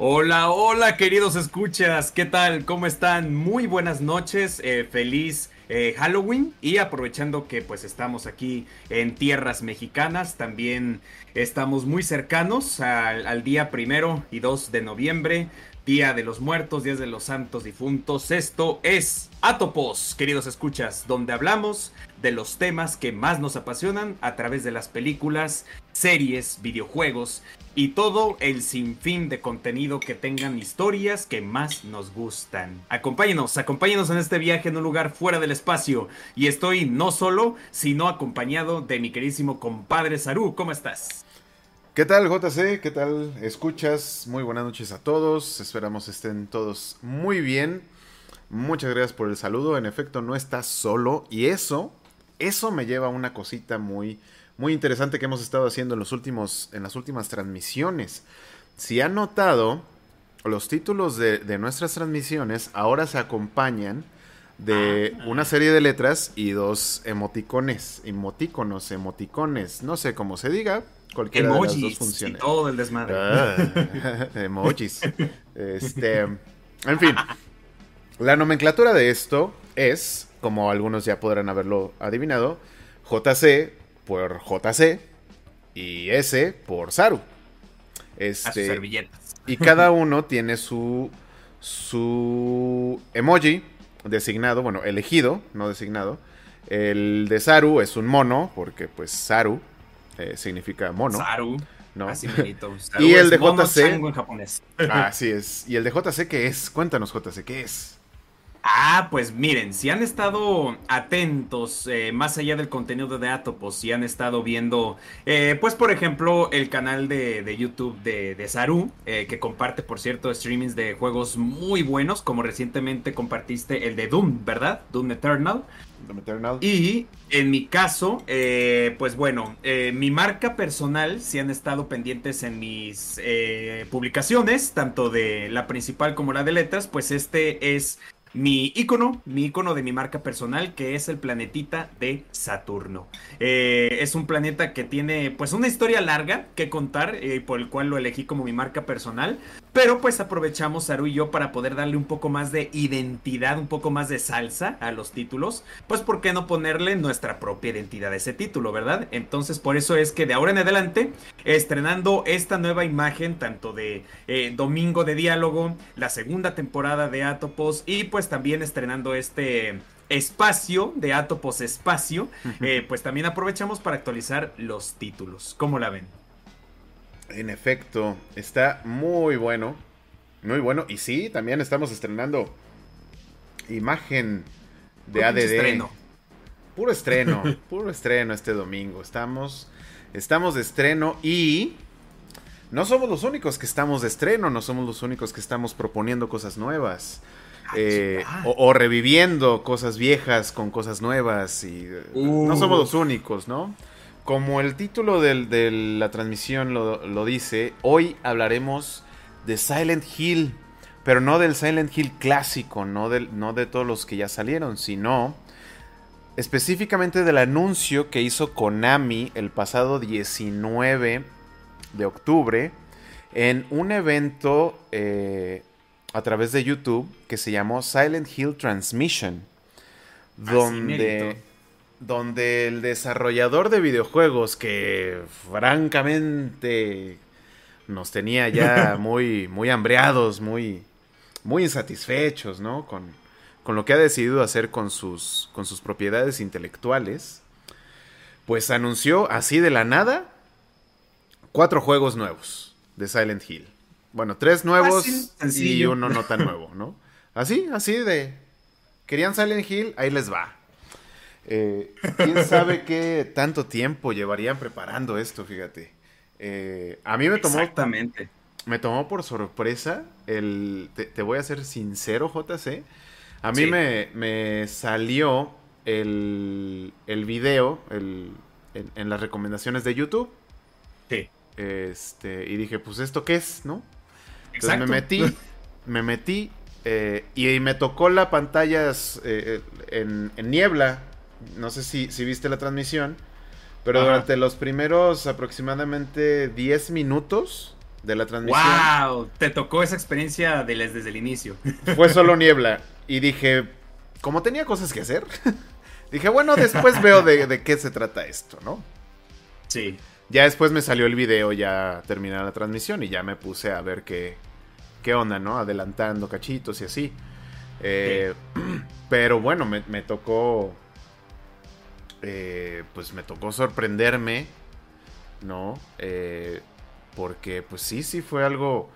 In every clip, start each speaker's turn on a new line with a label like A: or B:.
A: Hola, hola queridos escuchas, ¿qué tal? ¿Cómo están? Muy buenas noches, eh, feliz eh, Halloween y aprovechando que pues estamos aquí en tierras mexicanas, también estamos muy cercanos al, al día primero y 2 de noviembre, Día de los Muertos, Días de los Santos Difuntos. Esto es Atopos, queridos escuchas, donde hablamos de los temas que más nos apasionan a través de las películas, series, videojuegos y todo el sinfín de contenido que tengan historias que más nos gustan. Acompáñenos, acompáñenos en este viaje en un lugar fuera del espacio. Y estoy no solo, sino acompañado de mi queridísimo compadre Saru. ¿Cómo estás?
B: ¿Qué tal JC? ¿Qué tal? Escuchas. Muy buenas noches a todos. Esperamos estén todos muy bien. Muchas gracias por el saludo. En efecto, no estás solo. Y eso, eso me lleva a una cosita muy, muy interesante que hemos estado haciendo en, los últimos, en las últimas transmisiones. Si han notado, los títulos de, de nuestras transmisiones ahora se acompañan de
A: Ah.
B: una serie de letras y dos emoticones, emotíconos, emoticones, no sé cómo se diga, cualquiera de las dos
A: Emojis y todo el desmadre.
B: Ah, emojis. Este, en fin, la nomenclatura de esto es, como algunos ya podrán haberlo adivinado, JC por JC y S por Saru.
A: a sus
B: Este,
A: servilletas.
B: y cada uno tiene su su emoji designado, bueno, elegido, no designado. El de Saru es un mono, porque pues Saru eh, significa mono,
A: Saru.
B: ¿no?
A: Así bonito. Saru
B: Y el de JC.
A: en japonés.
B: Así es. ¿Y el de JC qué es? Cuéntanos, JC, ¿qué es?
A: Ah, pues miren, si han estado atentos eh, más allá del contenido de Atopos, si han estado viendo, eh, pues por ejemplo, el canal de, de YouTube de, de Saru, eh, que comparte, por cierto, streamings de juegos muy buenos, como recientemente compartiste el de Doom, ¿verdad? Doom Eternal. Y en mi caso, eh, pues bueno, eh, mi marca personal, si han estado pendientes en mis eh, publicaciones, tanto de la principal como la de letras, pues este es mi icono, mi icono de mi marca personal, que es el planetita de Saturno. Es un planeta que tiene pues una historia larga que contar, por el cual lo elegí como mi marca personal. Pero pues aprovechamos Saru y yo para poder darle un poco más de identidad, un poco más de salsa a los títulos. Pues por qué no ponerle nuestra propia identidad a ese título, ¿verdad? Entonces por eso es que de ahora en adelante, estrenando esta nueva imagen, tanto de eh, Domingo de Diálogo, la segunda temporada de Atopos y pues también estrenando este espacio de Atopos Espacio, eh, pues también aprovechamos para actualizar los títulos. ¿Cómo la ven?
B: En efecto, está muy bueno. Muy bueno. Y sí, también estamos estrenando imagen de ADD.
A: estreno.
B: Puro estreno, puro estreno este domingo. Estamos, estamos de estreno y no somos los únicos que estamos de estreno, no somos los únicos que estamos proponiendo cosas nuevas.
A: Ah,
B: eh, o reviviendo cosas viejas con cosas nuevas y eh, no somos los únicos, ¿no? Como el título del- de la transmisión lo, lo dice, hoy hablaremos de Silent Hill, pero no del Silent Hill clásico, no, del, no de todos los que ya salieron, sino específicamente del anuncio que hizo Konami el pasado 19 de octubre en un evento eh, a través de YouTube que se llamó Silent Hill Transmission, donde,
A: mérito.
B: Donde el desarrollador de videojuegos que francamente nos tenía ya muy, muy hambreados, muy, muy insatisfechos, ¿no? Con, con lo que ha decidido hacer con sus, con sus propiedades intelectuales, pues anunció así de la nada cuatro juegos nuevos de Silent Hill. Bueno, tres nuevos y uno no tan nuevo, ¿no? Así, así de... ¿Querían Silent Hill? Ahí les va. Eh, ¿Quién sabe qué tanto tiempo llevarían preparando esto, fíjate? Eh, a mí me tomó
A: Exactamente.
B: me tomó por sorpresa el... Te, te voy a ser sincero, JC. A mí
A: Sí.
B: me, me salió el, el video el- en, en las recomendaciones de YouTube.
A: Sí.
B: Este, y dije, pues esto qué es, ¿no? Entonces
A: Exacto.
B: me metí, me metí eh, y me tocó la pantalla eh, en, en niebla. No sé si, si viste la transmisión, pero
A: Ajá.
B: durante los primeros aproximadamente 10 minutos de la transmisión.
A: ¡Wow! Te tocó esa experiencia desde el inicio.
B: Fue solo niebla. Y dije, como tenía cosas que hacer, dije, bueno, después veo de, qué se trata esto, ¿no?
A: Sí.
B: Ya después me salió el video, ya terminé la transmisión y ya me puse a ver qué, qué onda, ¿no? Adelantando cachitos y así. Eh, pero bueno, me, tocó. Eh, pues me tocó sorprenderme, ¿no? Eh, porque pues sí, sí fue algo.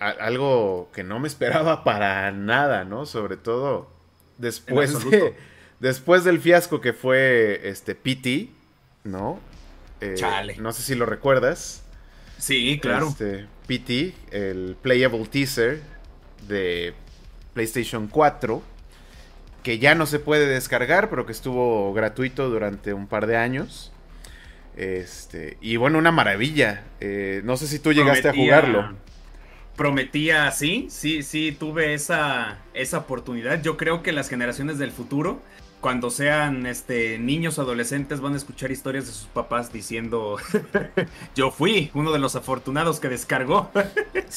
B: algo que no me esperaba para nada, ¿no? Sobre todo después de. Después del fiasco que fue este PT, ¿no?
A: Chale.
B: No sé si lo recuerdas.
A: Sí, claro.
B: Este, PT, el Playable Teaser de PlayStation 4, que ya no se puede descargar, pero que estuvo gratuito durante un par de años. Este, y bueno, una maravilla. Eh, no sé si tú llegaste a jugarlo.
A: Prometía, sí, sí, sí, tuve esa, esa oportunidad. Yo creo que las generaciones del futuro cuando sean este, niños o adolescentes van a escuchar historias de sus papás diciendo, yo fui uno de los afortunados que descargó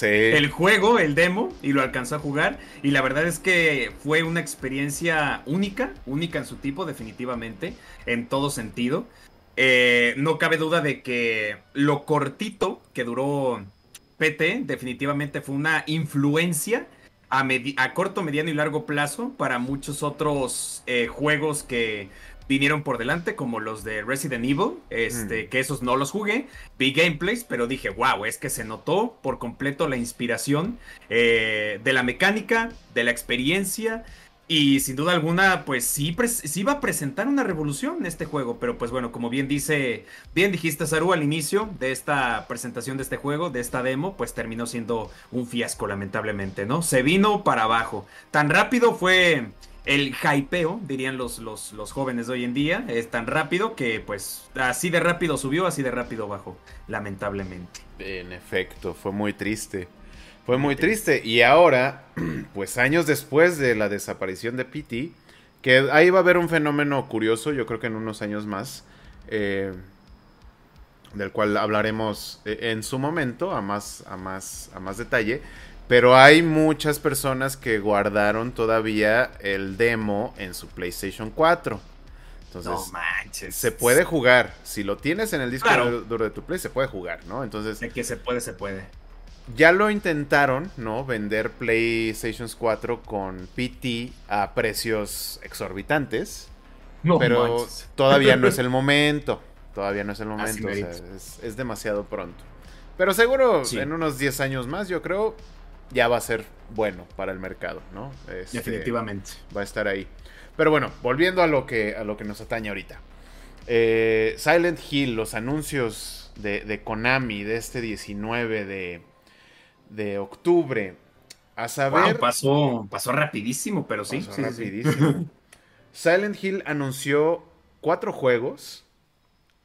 A: el juego, el demo, y lo alcanzó a jugar. Y la verdad es que fue una experiencia única, única en su tipo definitivamente, en todo sentido. Eh, no cabe duda de que lo cortito que duró PT definitivamente fue una influencia a, corto, mediano y largo plazo para muchos otros eh, juegos que vinieron por delante, como los de Resident Evil, este, mm. que esos no los jugué, vi gameplays, pero dije, wow, es que se notó por completo la inspiración eh, de la mecánica, de la experiencia y sin duda alguna, pues sí, sí va a presentar una revolución en este juego. Pero pues bueno, como bien dice, bien dijiste, Saru, al inicio de esta presentación de este juego, de esta demo, pues terminó siendo un fiasco, lamentablemente, ¿no? Se vino para abajo. Tan rápido fue el hypeo, dirían los, los, los jóvenes de hoy en día. Es tan rápido que pues así de rápido subió, así de rápido bajó, lamentablemente.
B: En efecto, fue muy triste. Fue muy triste. Y ahora, pues años después de la desaparición de Pity, que ahí va a haber un fenómeno curioso, yo creo que en unos años más, eh, del cual hablaremos eh, en su momento, a más, a más, a más detalle. Pero hay muchas personas que guardaron todavía el demo en su PlayStation 4. Entonces,
A: no manches.
B: Se puede jugar. Si lo tienes en el disco duro de tu Play, se puede jugar, ¿no? Entonces.
A: De que se puede, se puede
B: ya lo intentaron, ¿no? Vender PlayStation 4 con PT a precios exorbitantes. No pero todavía no es el momento. Todavía no es el momento. O sea, es, demasiado pronto. Pero seguro en unos 10 años más, yo creo, ya va a ser bueno para el mercado, ¿no?
A: Este, Definitivamente.
B: Va a estar ahí. Pero bueno, volviendo a lo que, a lo que nos atañe ahorita. Eh, Silent Hill, los anuncios de, de Konami de este 19 de, de octubre. A saber.
A: pasó, pasó rapidísimo, pero sí. rapidísimo.
B: Silent Hill anunció cuatro juegos,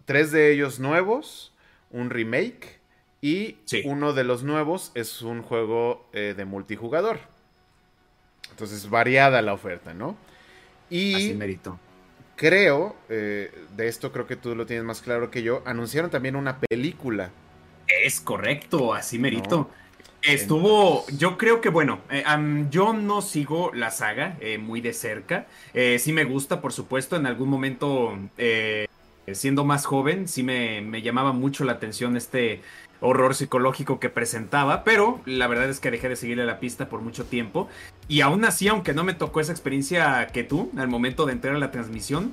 B: tres de ellos nuevos, un remake y uno de los nuevos es un juego eh, de multijugador. Entonces, variada la oferta, ¿no?
A: Y Así merito.
B: creo, eh, de esto creo que tú lo tienes más claro que yo, anunciaron también una película.
A: Es correcto, así merito. Estuvo, yo creo que bueno, eh, yo no sigo la saga eh, muy de cerca. Eh, sí me gusta, por supuesto, en algún momento, siendo más joven, sí me, llamaba mucho la atención este horror psicológico que presentaba, pero la verdad es que dejé de seguirle la pista por mucho tiempo. Y aún así, aunque no me tocó esa experiencia que tú, al momento de entrar a la transmisión,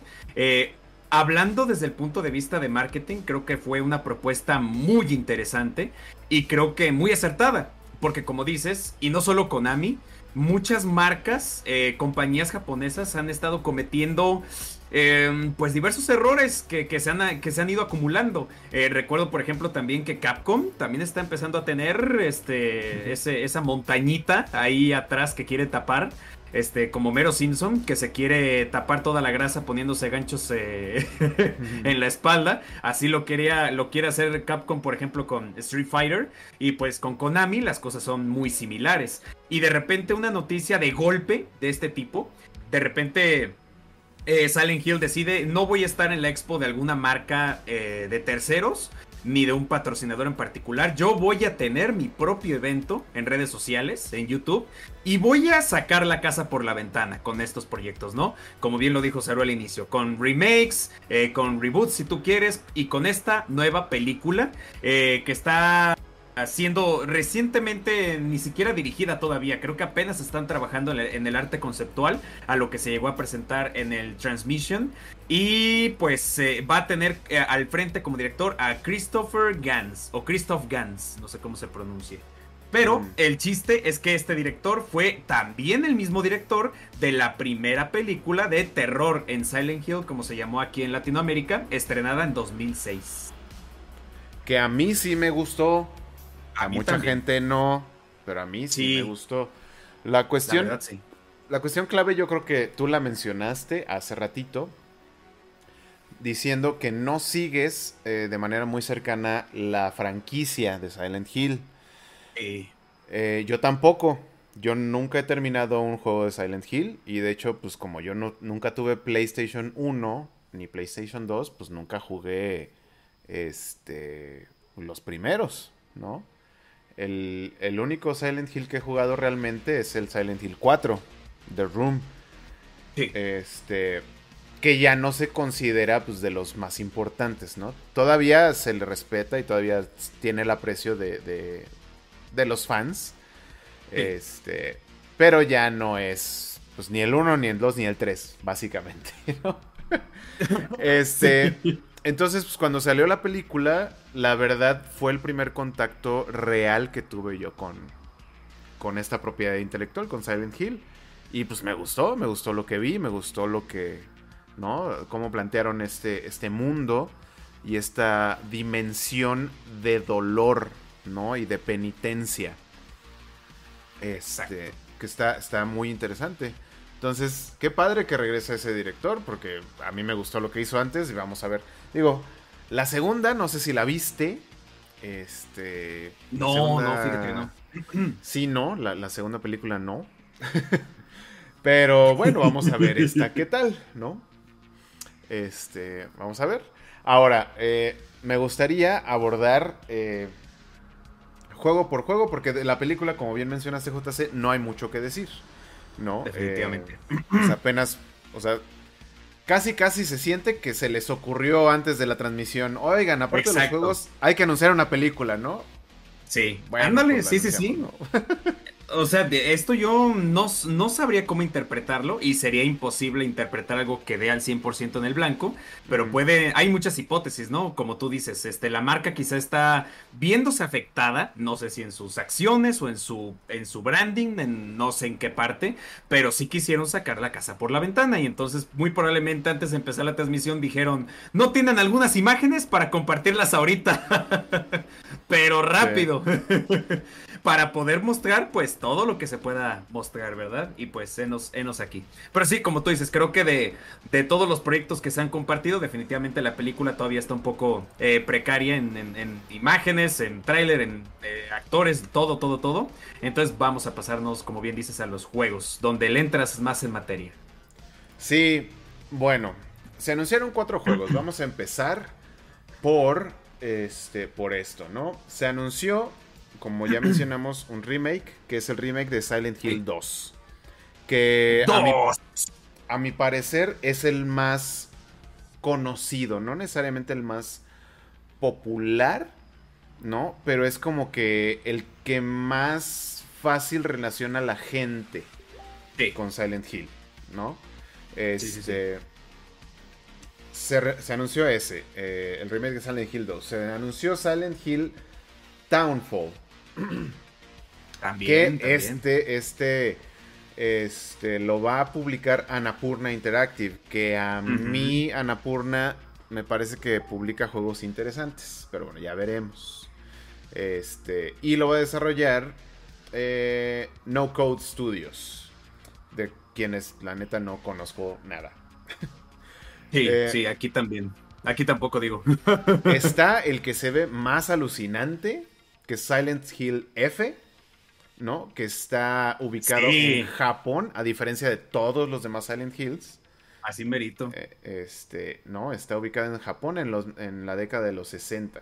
A: Hablando desde el punto de vista de marketing, creo que fue una propuesta muy interesante y creo que muy acertada. Porque como dices, y no solo Konami, muchas marcas, eh, compañías japonesas han estado cometiendo em, pues diversos errores que, se, han, que se han ido acumulando. Eh, recuerdo, por ejemplo, también que Capcom también está empezando a tener este, esa montañita ahí atrás que quiere tapar este, como Mero Simpson, que se quiere tapar toda la grasa poniéndose ganchos eh, en la espalda. Así lo quería, lo quiere hacer Capcom, por ejemplo, con Street Fighter. Y pues con Konami las cosas son muy similares. Y de repente una noticia de golpe de este tipo. De repente eh, Silent Hill decide, no voy a estar en la expo de alguna marca eh, de terceros. Ni de un patrocinador en particular. Yo voy a tener mi propio evento en redes sociales, en YouTube, y voy a sacar la casa por la ventana con estos proyectos, ¿no? Como bien lo dijo Cero al inicio, con remakes, eh, con reboots si tú quieres, y con esta nueva película eh, que está siendo recientemente ni siquiera dirigida todavía. Creo que apenas están trabajando en el arte conceptual a lo que se llegó a presentar en el Transmission. Y pues eh, va a tener eh, al frente como director a Christopher Gans o Christoph Gans, no sé cómo se pronuncie. Pero mm. el chiste es que este director fue también el mismo director de la primera película de terror en Silent Hill, como se llamó aquí en Latinoamérica, estrenada en 2006.
B: Que a mí sí me gustó. A, mucha gente no, pero a mí sí, me gustó. La cuestión, la, la cuestión clave yo creo que tú la mencionaste hace ratito, diciendo que no sigues eh, de manera muy cercana la franquicia de Silent Hill. Eh, yo tampoco. Yo nunca he terminado un juego de Silent Hill. Y de hecho, pues como yo no, nunca tuve PlayStation 1 ni PlayStation 2, pues nunca jugué este, los primeros, ¿no? El, único Silent Hill que he jugado realmente es el Silent Hill 4, The Room. Este, que ya no se considera pues, de los más importantes, ¿no? Todavía se le respeta y todavía tiene el aprecio de, de, los fans. Este, pero ya no es pues ni el 1, ni el 2, ni el 3, básicamente, Este, entonces, pues cuando salió la película, la verdad fue el primer contacto real que tuve yo con, con esta propiedad intelectual, con Silent Hill. Y pues me gustó, me gustó lo que vi, me gustó lo que, ¿no? Cómo plantearon este, este mundo y esta dimensión de dolor, ¿no? Y de penitencia. Este, que está, está muy interesante. Entonces, qué padre que regrese ese director, porque a mí me gustó lo que hizo antes y vamos a ver. Digo, la segunda, no sé si la viste. Este.
A: No, no, fíjate que no.
B: Sí, no, la, segunda película no. Pero bueno, vamos a ver esta, ¿qué tal? ¿No? Este, vamos a ver. Ahora, eh, me gustaría abordar eh, juego por juego, porque de la película, como bien mencionaste, JC, no hay mucho que decir. ¿no?
A: Definitivamente.
B: Eh, apenas, o sea, casi casi se siente que se les ocurrió antes de la transmisión. Oigan, aparte de los juegos, hay que anunciar una película, ¿no?
A: Sí, bueno, ándale, pues sí, sí, sí. o sea, de esto yo no, no, sabría cómo interpretarlo y sería imposible interpretar algo que dé al 100% en el blanco, pero puede, hay muchas hipótesis, ¿no? Como tú dices, este, la marca quizá está viéndose afectada, no sé si en sus acciones o en su, en su branding, en no sé en qué parte, pero sí quisieron sacar la casa por la ventana y entonces muy probablemente antes de empezar la transmisión dijeron, no tienen algunas imágenes para compartirlas ahorita, pero rápido. para poder mostrar pues todo lo que se pueda mostrar, ¿verdad? Y pues enos, enos aquí. Pero sí, como tú dices, creo que de, de, todos los proyectos que se han compartido, definitivamente la película todavía está un poco eh, precaria en, imágenes, en tráiler, en eh, actores, todo, todo, todo. Entonces vamos a pasarnos, como bien dices, a los juegos, donde le entras más en materia.
B: Sí, bueno, se anunciaron cuatro juegos. Vamos a empezar por este, por esto, ¿no? Se anunció como ya mencionamos, un remake, que es el remake de Silent Hill 2. Que a mi, parecer es el más conocido, no necesariamente el más popular, ¿no? Pero es como que el que más fácil relaciona a la gente con Silent Hill, ¿no? Este, Se, anunció ese, eh, el remake de Silent Hill 2. Se anunció Silent Hill Townfall. También, que este, este, este, lo va a publicar Anapurna Interactive, que a mí Anapurna me parece que publica juegos interesantes, pero bueno, ya veremos. Este, y lo va a desarrollar eh, No Code Studios, de quienes la neta no conozco nada.
A: Sí, eh, sí, aquí también. Aquí tampoco digo.
B: está el que se ve más alucinante, que es Silent Hill F, ¿no? Que está ubicado en Japón, a diferencia de todos los demás Silent Hills.
A: Así merito.
B: Eh, este, no, está ubicado en Japón en, los, en la década de los 60.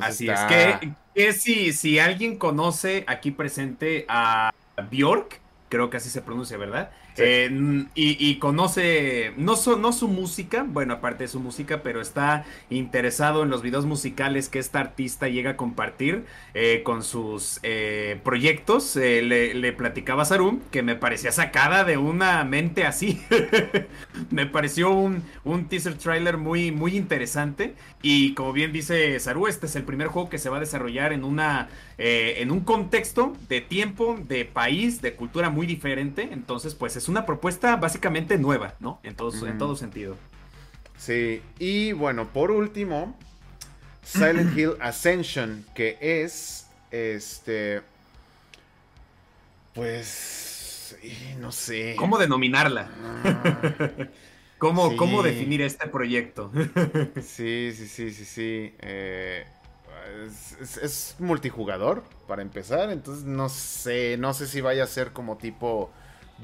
A: Así es que, si, si alguien conoce aquí presente a Bjork, creo que así se pronuncia, ¿verdad? Eh, y, conoce, no, no su música, bueno, aparte de su música, pero está interesado en los videos musicales que esta artista llega a compartir eh, con sus eh, proyectos. Le, platicaba a Sarum que me parecía sacada de una mente así. me pareció un, un, teaser trailer muy, muy interesante. Y como bien dice Saru, este es el primer juego que se va a desarrollar en una en un contexto de tiempo, de país, de cultura muy diferente. Entonces, pues es es una propuesta básicamente nueva, ¿no? En todo, en todo sentido.
B: Sí, y bueno, por último, Silent Hill Ascension, que es este. Pues. No sé.
A: ¿Cómo denominarla? Ah, ¿Cómo, ¿Cómo, definir este proyecto?
B: sí, sí, sí, sí, sí. Eh, es, es, multijugador, para empezar. Entonces no sé. No sé si vaya a ser como tipo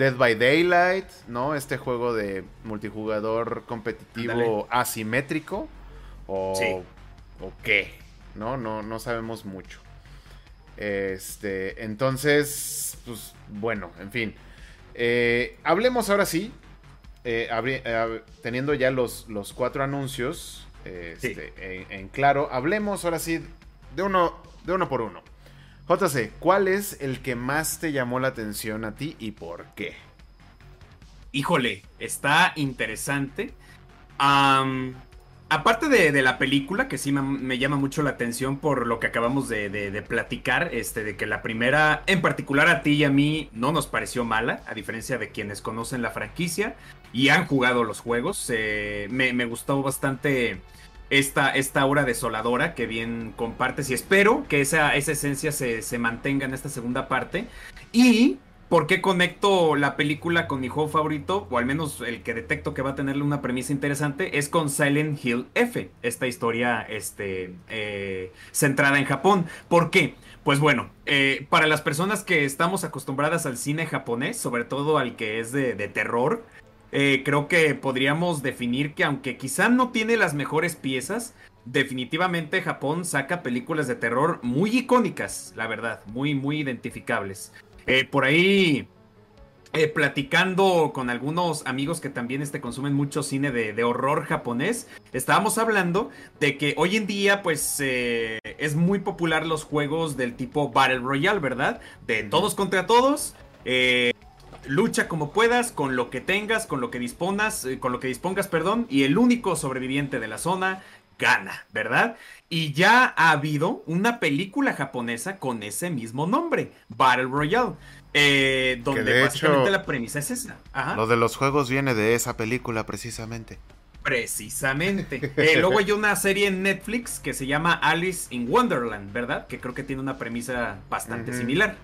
B: Dead by Daylight, ¿no? Este juego de multijugador competitivo asimétrico. O, o qué, ¿no? ¿no? No sabemos mucho. Este, entonces, pues bueno, en fin. Eh, hablemos ahora sí, eh, eh, teniendo ya los, los cuatro anuncios este, en, en, claro, hablemos ahora sí de uno, de uno por uno. JC, ¿cuál es el que más te llamó la atención a ti y por qué?
A: Híjole, está interesante. aparte de, la película, que sí me, llama mucho la atención por lo que acabamos de, platicar, este, de que la primera, en particular a ti y a mí, no nos pareció mala, a diferencia de quienes conocen la franquicia y han jugado los juegos. Eh, me, gustó bastante esta, esta aura desoladora que bien compartes y espero que esa, esa esencia se, mantenga en esta segunda parte. Y ¿Por qué conecto la película con mi juego favorito? O al menos el que detecto que va a tenerle una premisa interesante es con Silent Hill F, esta historia este, eh, centrada en Japón. ¿Por qué? Pues bueno, eh, para las personas que estamos acostumbradas al cine japonés, sobre todo al que es de, de terror, eh, creo que podríamos definir que aunque quizá no tiene las mejores piezas, definitivamente Japón saca películas de terror muy icónicas, la verdad, muy, muy identificables. Eh, por ahí, eh, platicando con algunos amigos que también este, consumen mucho cine de, horror japonés, estábamos hablando de que hoy en día, pues, es muy popular los juegos del tipo Battle Royale, ¿verdad? De todos contra todos. Lucha como puedas, con lo que tengas, con lo que dispongas, eh, con lo que dispongas, perdón, y el único sobreviviente de la zona gana, ¿verdad? Y ya ha habido una película japonesa con ese mismo nombre, Battle Royale. Eh, donde básicamente la premisa es esa.
B: Lo de los juegos viene de esa película, precisamente.
A: Precisamente. Eh, luego hay una serie en Netflix que se llama Alice in Wonderland, ¿verdad? Que creo que tiene una premisa bastante similar.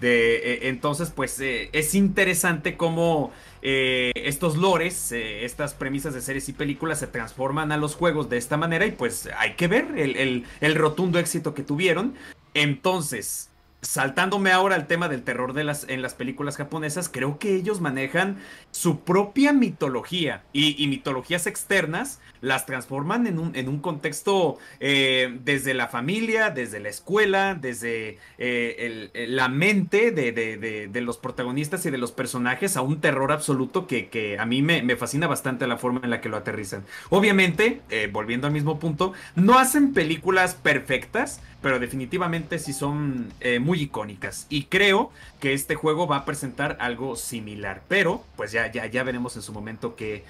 A: De, eh, entonces, pues eh, es interesante cómo eh, estos lores, estas premisas de series y películas se transforman a los juegos de esta manera y pues hay que ver el, rotundo éxito que tuvieron. Entonces, saltándome ahora al tema del terror en las películas japonesas, creo que ellos manejan su propia mitología y, mitologías externas las transforman en un, en un contexto eh, desde la familia, desde la escuela, desde eh, la mente de, los protagonistas y de los personajes a un terror absoluto que, a mí me, fascina bastante la forma en la que lo aterrizan. Obviamente, eh, volviendo al mismo punto, no hacen películas perfectas, pero definitivamente sí son muy icónicas. Y creo que este juego va a presentar algo similar. Pero, pues ya, ya, ya veremos en su momento que,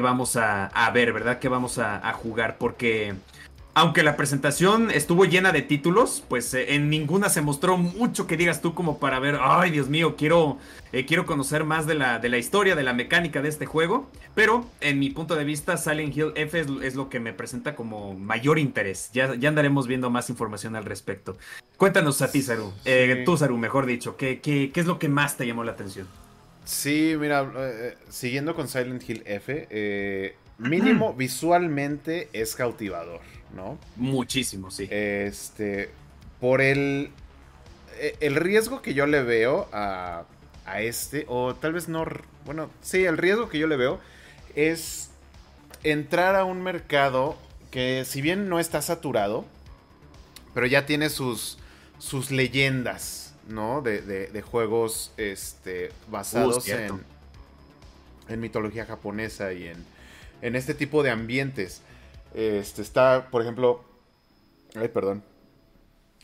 A: vamos a, ver, ¿verdad? Que vamos a, a jugar. Porque aunque la presentación estuvo llena de títulos, pues eh, en ninguna se mostró mucho que digas tú como para ver, ay Dios mío, quiero, eh, quiero conocer más de la, de la historia, de la mecánica de este juego. Pero en mi punto de vista, Silent Hill F es, lo que me presenta como mayor interés. Ya, ya, andaremos viendo más información al respecto. Cuéntanos a ti, Saru. Eh, tú, Saru, mejor dicho, ¿qué, ¿qué, qué, es lo que más te llamó la atención?
B: Sí, mira, siguiendo con Silent Hill F, mínimo visualmente es cautivador. ¿No?
A: Muchísimo, sí.
B: Este, por el, e, el riesgo que yo le veo a, a este, o tal vez no, bueno, sí, el riesgo que yo le veo es entrar a un mercado que si bien no está saturado, pero ya tiene sus, sus leyendas, ¿no? De, de, juegos este, basados en, en mitología japonesa y en, en este tipo de ambientes. Este, está, por ejemplo, ay, perdón,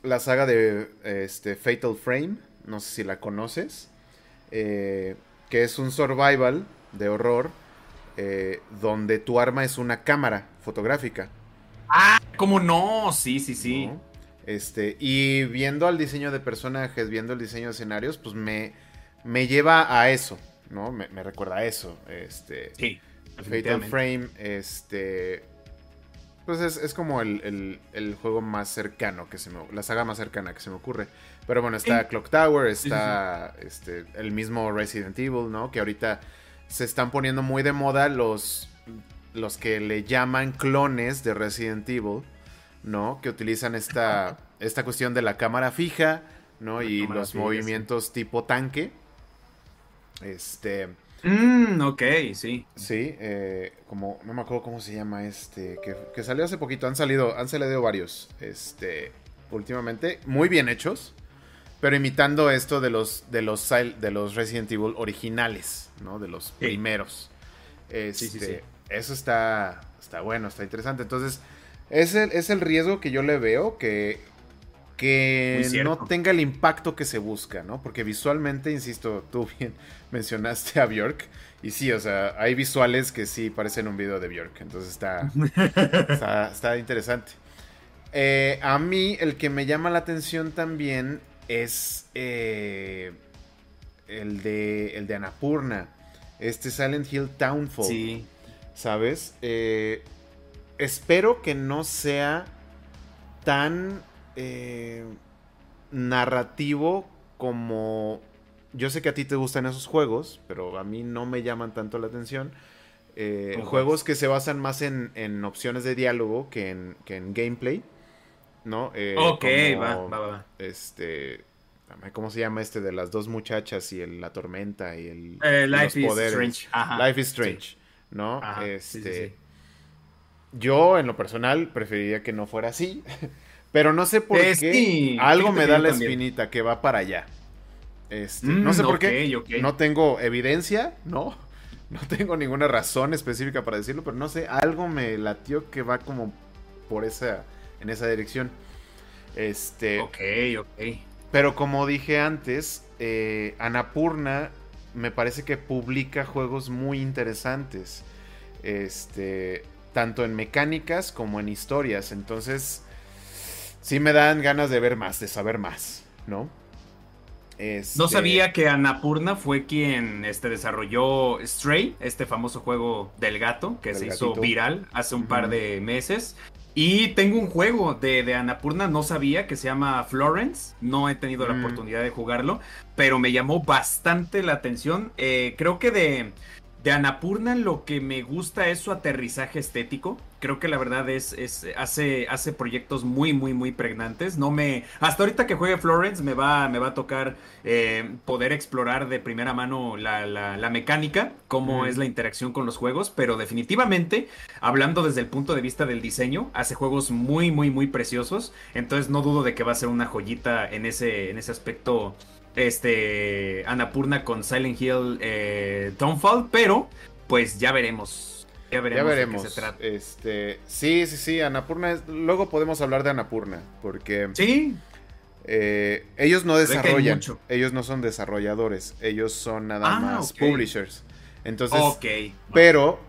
B: la saga de este, Fatal Frame, no sé si la conoces, eh, que es un survival de horror eh, donde tu arma es una cámara fotográfica.
A: Ah, ¿cómo no? Sí, sí, sí.
B: Este, y viendo al diseño de personajes, viendo el diseño de escenarios, pues me, me lleva a eso, ¿no? Me, recuerda a eso. Este,
A: sí.
B: Fatal Frame, este. Pues es, como el, juego más cercano que se me. La saga más cercana que se me ocurre. Pero bueno, está Clock Tower, está Este, el mismo Resident Evil, ¿no? Que ahorita se están poniendo muy de moda los. Los que le llaman clones de Resident Evil, ¿no? Que utilizan esta, esta cuestión de la cámara fija, ¿no? y los movimientos tipo tanque. Este.
A: Mmm, ok, sí.
B: Sí, eh, como, no me acuerdo cómo se llama este, que, salió hace poquito, han salido, han salido varios, este, últimamente, muy bien hechos, pero imitando esto de los, de los, de los Resident Evil originales, ¿no? De los primeros. Este, sí, sí, sí. Eso está, está bueno, está interesante. Entonces, es el, es el riesgo que yo le veo, que que no tenga el impacto que se busca, ¿no? Porque visualmente, insisto, tú bien mencionaste a Bjork. Y sí, o sea, hay visuales que sí parecen un video de Bjork. Entonces está, está, interesante. Eh, a mí, el que me llama la atención también es eh, el, de, el de Anapurna. Este Silent Hill Townfall. Sí. ¿Sabes? Eh, espero que no sea tan eh, narrativo como... Yo sé que a ti te gustan esos juegos, pero a mí no me llaman tanto la atención. Eh, juegos que se basan más en, opciones de diálogo que en, gameplay. ¿No?
A: Eh, ok, va, va, va.
B: Este. ¿Cómo se llama este de las dos muchachas y la tormenta y el.
A: Eh, Life is Strange.
B: Life is Strange. ¿No? este. yo, en lo personal, preferiría que no fuera así. Pero no sé por qué. algo me da la espinita que va para allá. Este, no sé por qué. No tengo evidencia, ¿no? No tengo ninguna razón específica para decirlo, pero no sé, algo me latió que va como por esa, en esa dirección. Este.
A: Ok, ok.
B: Pero como dije antes, eh, Anapurna me parece que publica juegos muy interesantes. Este. Tanto en mecánicas como en historias. Entonces sí me dan ganas de ver más, de saber más, ¿no?
A: No este, sabía que Anapurna fue quien este, desarrolló Stray, este famoso juego del gato que se hizo viral hace un par de meses. Y tengo un juego de, de, Anapurna, no sabía, que se llama Florence. No he tenido la mm. oportunidad de jugarlo, pero me llamó bastante la atención. Eh, creo que de, de Anapurna lo que me gusta es su aterrizaje estético. Creo que la verdad es, es hace, hace proyectos muy, muy, muy pregnantes. No me. Hasta ahorita que juegue Florence me va, me va a tocar eh, poder explorar de primera mano la, la, mecánica, cómo es la interacción con los juegos. Pero definitivamente, hablando desde el punto de vista del diseño, hace juegos muy, muy, muy preciosos. Entonces no dudo de que va a ser una joyita en ese, en ese aspecto este Anapurna con Silent Hill eh, Townfall, pero pues ya veremos.
B: Ya veremos. qué se trata. Este, sí, sí, sí, Anapurna. luego podemos hablar de Anapurna, porque.
A: Sí.
B: Eh, ellos no desarrollan, ellos no son desarrolladores, ellos son nada ah, más publishers. Entonces, pero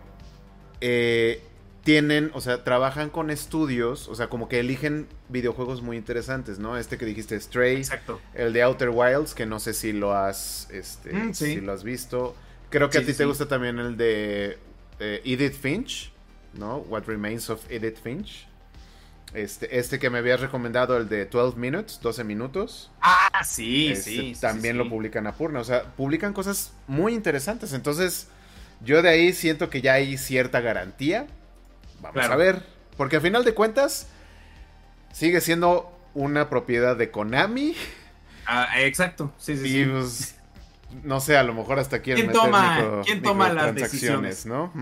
B: eh, tienen, o sea, trabajan con estudios, o sea, como que eligen videojuegos muy interesantes, ¿no? Este que dijiste, Stray,
A: Exacto.
B: el de Outer Wilds, que no sé si lo has, este, mm, si lo has visto. Creo que a ti te gusta también el de eh, Edith Finch, ¿no? What Remains of Edith Finch. Este, este que me habías recomendado, el de 12 Minutes, 12 minutos.
A: Ah, sí, este, sí.
B: También lo publican a Purna, o sea, publican cosas muy interesantes. Entonces, yo de ahí siento que ya hay cierta garantía Vamos a ver. Porque al final de cuentas, sigue siendo una propiedad de Konami.
A: Ah, exacto, sí, sí,
B: y, Pues, no sé, a lo mejor hasta
A: ¿Quién toma, ¿quién toma las decisiones?
B: ¿no?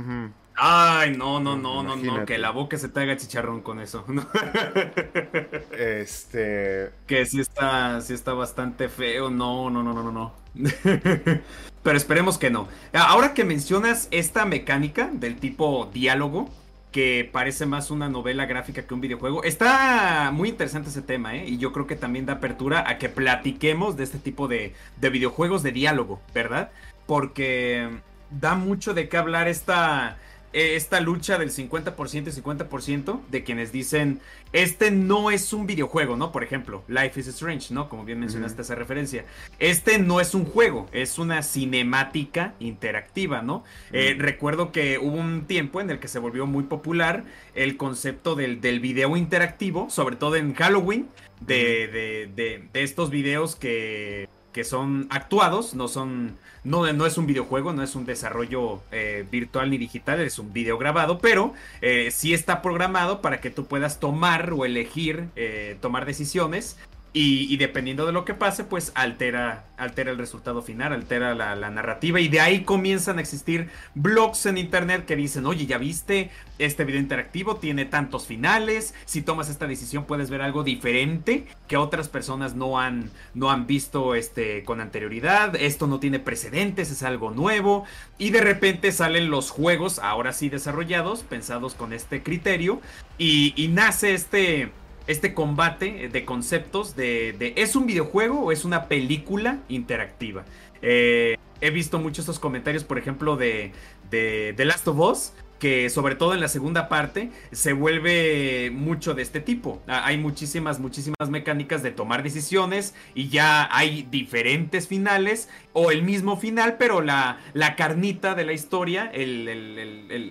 A: Ay, no, no, no, no, no, que la boca se te haga chicharrón con eso.
B: este.
A: Que sí está, sí está bastante feo. No, no, no, no, no, no. Pero esperemos que no. Ahora que mencionas esta mecánica del tipo diálogo, que parece más una novela gráfica que un videojuego. Está muy interesante ese tema, ¿eh? Y yo creo que también da apertura a que platiquemos de este tipo de, de videojuegos de diálogo, ¿verdad? Porque da mucho de qué hablar esta esta lucha del 50% y 50% de quienes dicen, este no es un videojuego, ¿no? Por ejemplo, Life is Strange, ¿no? Como bien mencionaste esa referencia. Este no es un juego, es una cinemática interactiva, ¿no? Eh, recuerdo que hubo un tiempo en el que se volvió muy popular el concepto del, del video interactivo, sobre todo en Halloween, de, de, de, de estos videos que que son actuados, no son, no, no es un videojuego, no es un desarrollo eh, virtual ni digital, es un video grabado, pero eh, sí está programado para que tú puedas tomar o elegir, eh, tomar decisiones y, dependiendo de lo que pase, pues altera, altera el resultado final, altera la, narrativa. Y de ahí comienzan a existir blogs en internet que dicen, oye, ya viste, este video interactivo tiene tantos finales. Si tomas esta decisión puedes ver algo diferente que otras personas no han, no han visto este, con anterioridad. Esto no tiene precedentes, es algo nuevo. Y de repente salen los juegos, ahora sí desarrollados, pensados con este criterio. Y, y nace este este combate de conceptos de, ¿es un videojuego o es una película interactiva? Eh, he visto muchos estos comentarios, por ejemplo, de, de Last of Us, que sobre todo en la segunda parte se vuelve mucho de este tipo. Ah, hay muchísimas, muchísimas mecánicas de tomar decisiones y ya hay diferentes finales o el mismo final, pero la, la carnita de la historia, el,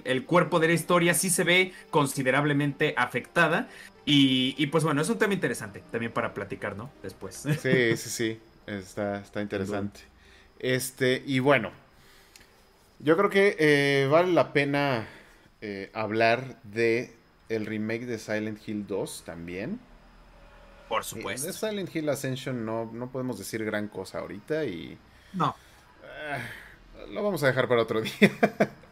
A: el, cuerpo de la historia sí se ve considerablemente afectada. Y, pues bueno, es un tema interesante también para platicar, ¿no? Después.
B: Sí, sí, sí. Está, está interesante. Este, y bueno, yo creo que eh, vale la pena eh, hablar de el remake de Silent Hill 2 también.
A: Por supuesto.
B: de Silent Hill Ascension no, no podemos decir gran cosa ahorita y...
A: No.
B: Eh, lo vamos a dejar para otro día.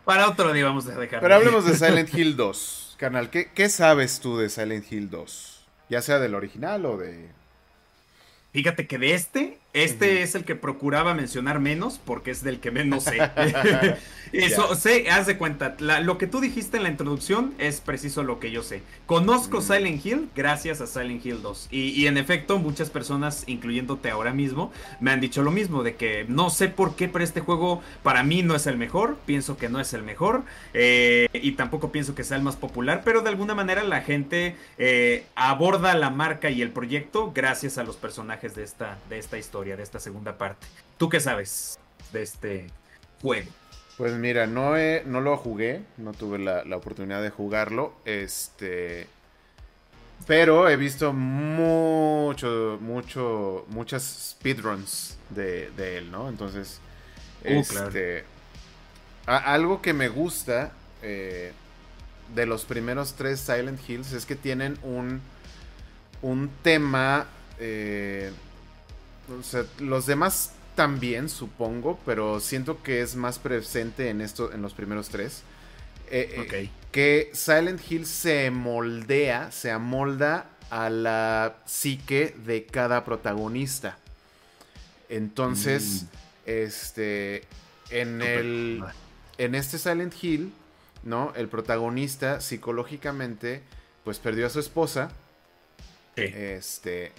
A: para otro día vamos a dejar.
B: Pero hablemos de Silent Hill 2. Canal, ¿qué, ¿qué sabes tú de Silent Hill 2? Ya sea del original o de...
A: Fíjate que de este este es el que procuraba mencionar menos porque es del que menos sé. Eso, sé, haz de cuenta, lo que tú dijiste en la introducción es preciso lo que yo sé. Conozco mm. Silent Hill gracias a Silent Hill 2. Y, en efecto, muchas personas, incluyéndote ahora mismo, me han dicho lo mismo, de que no sé por qué, pero este juego para mí no es el mejor, pienso que no es el mejor, eh, y tampoco pienso que sea el más popular, pero de alguna manera la gente eh, aborda la marca y el proyecto gracias a los personajes de esta, de esta historia de esta segunda parte. ¿Tú qué sabes de este juego?
B: Pues mira, no, no lo jugué, no tuve la, oportunidad de jugarlo, este... Pero he visto mucho, mucho, muchas speedruns de, de él, ¿no? Entonces, uh, este, algo que me gusta eh, de los primeros tres Silent Hills es que tienen un, un tema eh, los demás también, supongo, pero siento que es más presente en esto, en los primeros tres. Eh, eh, que Silent Hill se moldea, se amolda a la psique de cada protagonista. Entonces, mm. este, en el, en este Silent Hill, ¿no? El protagonista psicológicamente, pues perdió a su esposa. Este,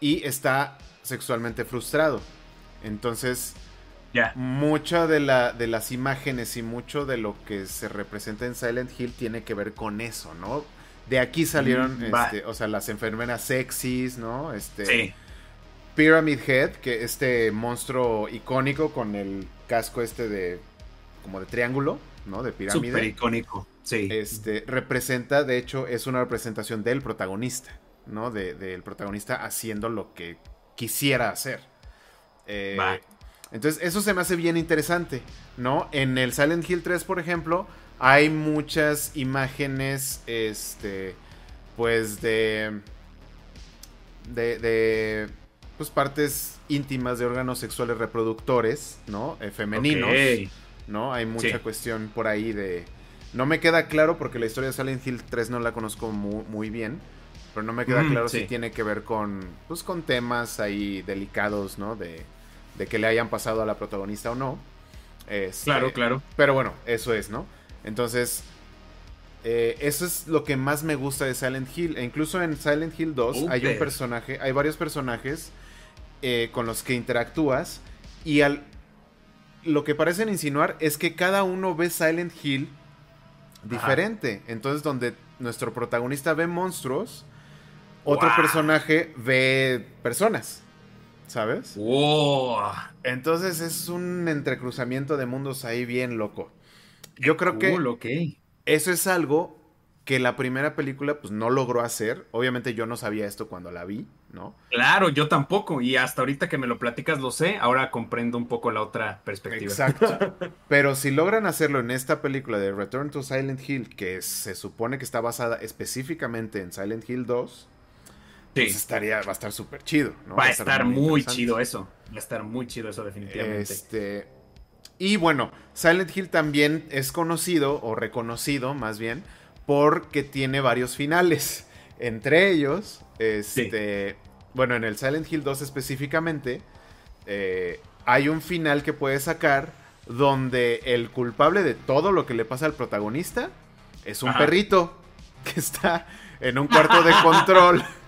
B: y está sexualmente frustrado. Entonces, ya mucha de, la, de las imágenes y mucho de lo que se representa en Silent Hill tiene que ver con eso, ¿no? De aquí salieron, mm, este, o sea, las enfermeras sexys, ¿no? Este, sí. Pyramid Head, que este monstruo icónico con el casco este de, como de triángulo, ¿no? De pirámide.
A: Icónico, sí.
B: Este, representa, de hecho, es una representación del protagonista, ¿no? Del protagonista haciendo lo que quisiera hacer. Eh, entonces, eso se me hace bien interesante, ¿no? En el Silent Hill 3, por ejemplo, hay muchas imágenes, este, pues de, de, pues partes íntimas de órganos sexuales reproductores, ¿no? Eh, femeninos, ¿no? Hay mucha cuestión por ahí de, No me queda claro porque la historia de Silent Hill 3 no la conozco muy, bien. Pero no me queda claro si tiene que ver con, pues, con temas ahí delicados, ¿no? De, de que le hayan pasado a la protagonista o no.
A: Este, claro, claro.
B: Pero bueno, eso es, ¿no? Entonces, eh, eso es lo que más me gusta de Silent Hill. E incluso en Silent Hill 2 hay un personaje, hay varios personajes eh, con los que interactúas. Y al, lo que parecen insinuar es que cada uno ve Silent Hill diferente. Entonces, donde nuestro protagonista ve monstruos, otro personaje ve personas. ¿Sabes? Entonces es un entrecruzamiento de mundos ahí bien loco. Yo creo que eso es algo que la primera película pues no logró hacer. Obviamente yo no sabía esto cuando la vi, ¿no?
A: Claro, yo tampoco. Y hasta ahorita que me lo platicas lo sé. Ahora comprendo un poco la otra perspectiva.
B: Exacto. Pero si logran hacerlo en esta película de Return to Silent Hill, que se supone que está basada específicamente en Silent Hill 2, pues estaría, va a estar súper chido,
A: ¿no? Va, a estar, muy, chido eso. Va a estar muy chido eso, definitivamente.
B: Este. Y bueno, Silent Hill también es conocido, o reconocido más bien, porque tiene varios finales. Entre ellos, este. Bueno, en el Silent Hill 2 específicamente, eh, hay un final que puedes sacar donde el culpable de todo lo que le pasa al protagonista es un perrito que está en un cuarto de control.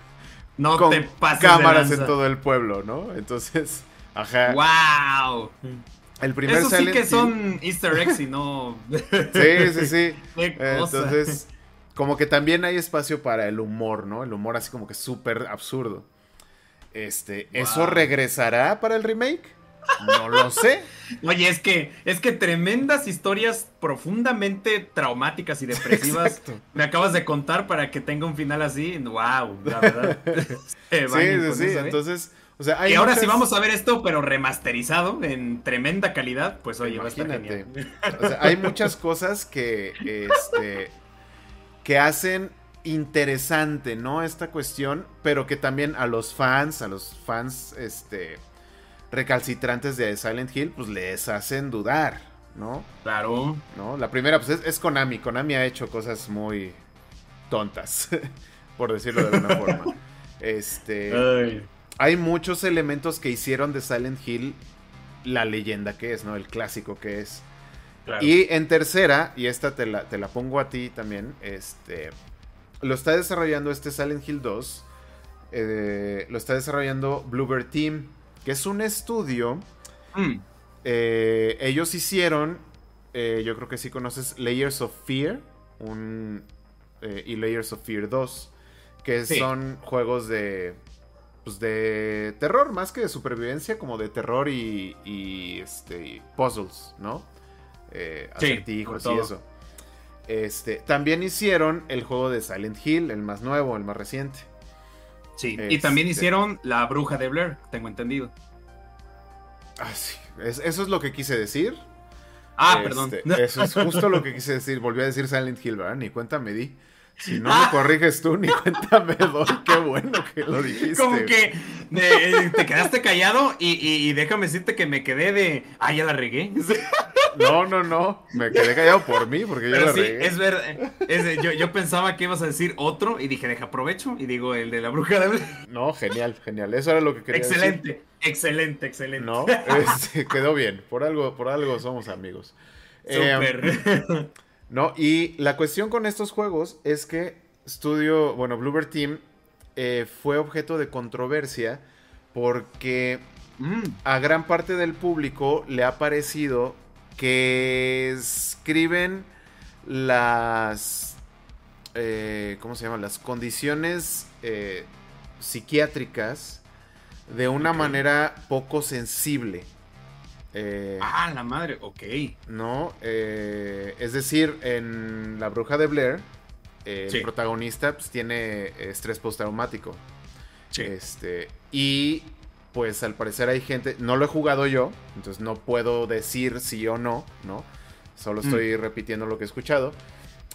A: No con te
B: cámaras en todo el pueblo, ¿no? Entonces, ajá.
A: ¡Wow!
B: El primer
A: Eso sí que son Easter eggs y no.
B: sí, sí, sí. Entonces, como que también hay espacio para el humor, ¿no? El humor así como que súper absurdo. Este, ¿eso regresará para el remake? No lo sé.
A: Oye, es que, es que tremendas historias profundamente traumáticas y depresivas me acabas de contar para que tenga un final así. Wow, la verdad.
B: sí, sí, sí. ¿eh? Entonces, o sea,
A: hay y ahora sí vamos a ver esto, pero remasterizado en tremenda calidad, pues oye, va a estar genial.
B: O sea, hay muchas cosas que, este, que hacen interesante, ¿no? Esta cuestión, pero que también a los fans, a los fans, este recalcitrantes de Silent Hill, pues les hacen dudar, ¿no?
A: Claro.
B: ¿No? La primera, pues es, Konami. Konami ha hecho cosas muy tontas, por decirlo de alguna forma. Este. Hay muchos elementos que hicieron de Silent Hill la leyenda que es, ¿no? El clásico que es. Y en tercera, y esta te la, te la pongo a ti también, este. Lo está desarrollando este Silent Hill 2. Eh, lo está desarrollando Bluebird Team que es un estudio. Mm. Eh, ellos hicieron, eh, yo creo que sí conoces Layers of Fear un, eh, y Layers of Fear 2, que son juegos de, pues de terror, más que de supervivencia, como de terror y, este, puzzles, ¿no? acertijos y eso. Este, también hicieron el juego de Silent Hill, el más nuevo, el más reciente.
A: Sí, y también este, hicieron La Bruja de Blair, tengo entendido.
B: Ah, sí. eso es lo que quise decir.
A: Ah, perdón.
B: Este, eso es justo lo que quise decir. Volví a decir Silent Hill, ¿verdad? Ni cuenta me di. Si no me corriges tú, ni cuenta me doy. Qué bueno que lo dijiste.
A: Como que eh, te quedaste callado y, déjame decirte que me quedé de. Ah, ya la regué.
B: No, no, no. Me quedé callado por mí, porque yo la sí,
A: Es verdad. yo, pensaba que ibas a decir otro y dije, deja aprovecho y digo el de la bruja de.
B: No, genial, genial. Eso era lo que quería
A: excelente,
B: decir.
A: Excelente, excelente,
B: No, este, quedó bien. Por algo, por algo somos amigos.
A: Súper.
B: Em, no, y la cuestión con estos juegos es que Studio, bueno, Bluebird Team eh, fue objeto de controversia porque mm. a gran parte del público le ha parecido que escriben las... Eh, ¿Cómo se llama? Las condiciones eh, psiquiátricas de una manera poco sensible.
A: Eh, ah, la madre, ok.
B: ¿No? es decir, en La Bruja de Blair, el protagonista pues, tiene estrés postraumático. Sí. Este, y pues al parecer hay gente, no lo he jugado yo, entonces no puedo decir sí o no, ¿no? Solo mm. estoy repitiendo lo que he escuchado.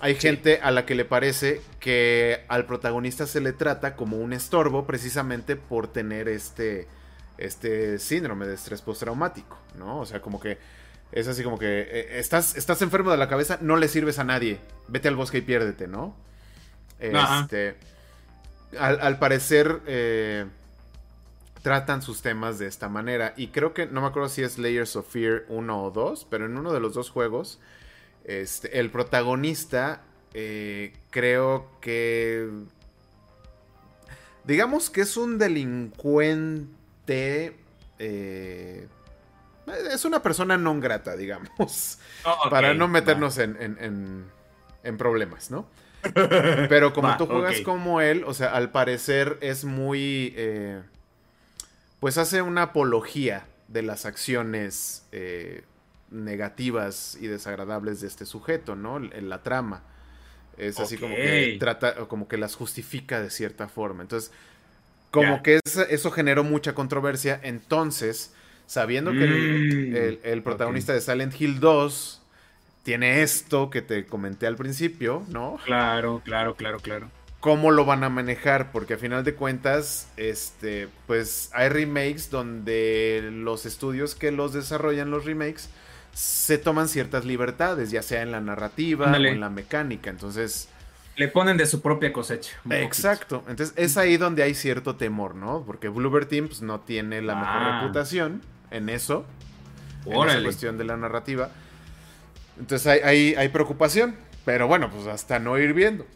B: Hay gente a la que le parece que al protagonista se le trata como un estorbo precisamente por tener este, este síndrome de estrés postraumático, ¿no? O sea, como que Es así como que eh, estás, estás enfermo de la cabeza, no le sirves a nadie. Vete al bosque y piérdete, ¿no? Este, al, parecer eh, tratan sus temas de esta manera. Y creo que, no me acuerdo si es Layers of Fear 1 o 2, pero en uno de los dos juegos, este, el protagonista eh, creo que... Digamos que es un delincuente... Eh, es una persona no grata, digamos. Oh, para no meternos en, en, problemas, ¿no? Pero como tú juegas como él, o sea, al parecer es muy... Eh, pues hace una apología de las acciones eh, negativas y desagradables de este sujeto, ¿no? En la trama. Es así como que trata, como que las justifica de cierta forma. Entonces, como que eso generó mucha controversia. Entonces, sabiendo que el, mm, protagonista de Silent Hill 2 tiene esto que te comenté al principio, ¿no?
A: Claro, claro, claro, claro
B: cómo lo van a manejar, porque a final de cuentas, este, pues hay remakes donde los estudios que los desarrollan los remakes se toman ciertas libertades, ya sea en la narrativa o en la mecánica, entonces...
A: Le ponen de su propia cosecha.
B: Exacto, entonces es ahí donde hay cierto temor, ¿no? Porque Bluebird Team pues, no tiene la mejor ah. reputación en eso, en esa cuestión de la narrativa. Entonces hay, hay preocupación, pero bueno, pues hasta no ir viendo.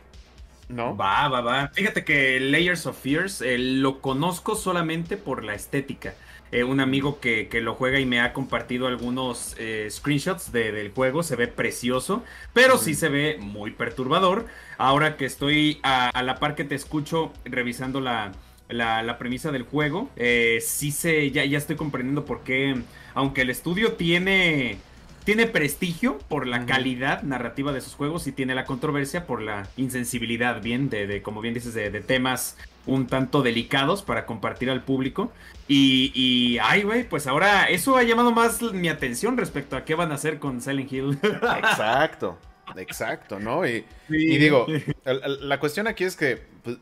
B: ¿No?
A: Va, va, va. Fíjate que Layers of Fears eh, lo conozco solamente por la estética. Eh, un amigo que, lo juega y me ha compartido algunos eh, screenshots del juego. Se ve precioso, pero sí se ve muy perturbador. Ahora que estoy a, la par que te escucho revisando la, la, premisa del juego, sí se, ya, ya estoy comprendiendo por qué, aunque el estudio tiene tiene prestigio por la calidad narrativa de sus juegos y tiene la controversia por la insensibilidad, bien, de, como bien dices, de, temas un tanto delicados para compartir al público. Y, y ay, güey, pues ahora eso ha llamado más mi atención respecto a qué van a hacer con Silent Hill.
B: Exacto, exacto, ¿no? Y, digo, la, cuestión aquí es que pues,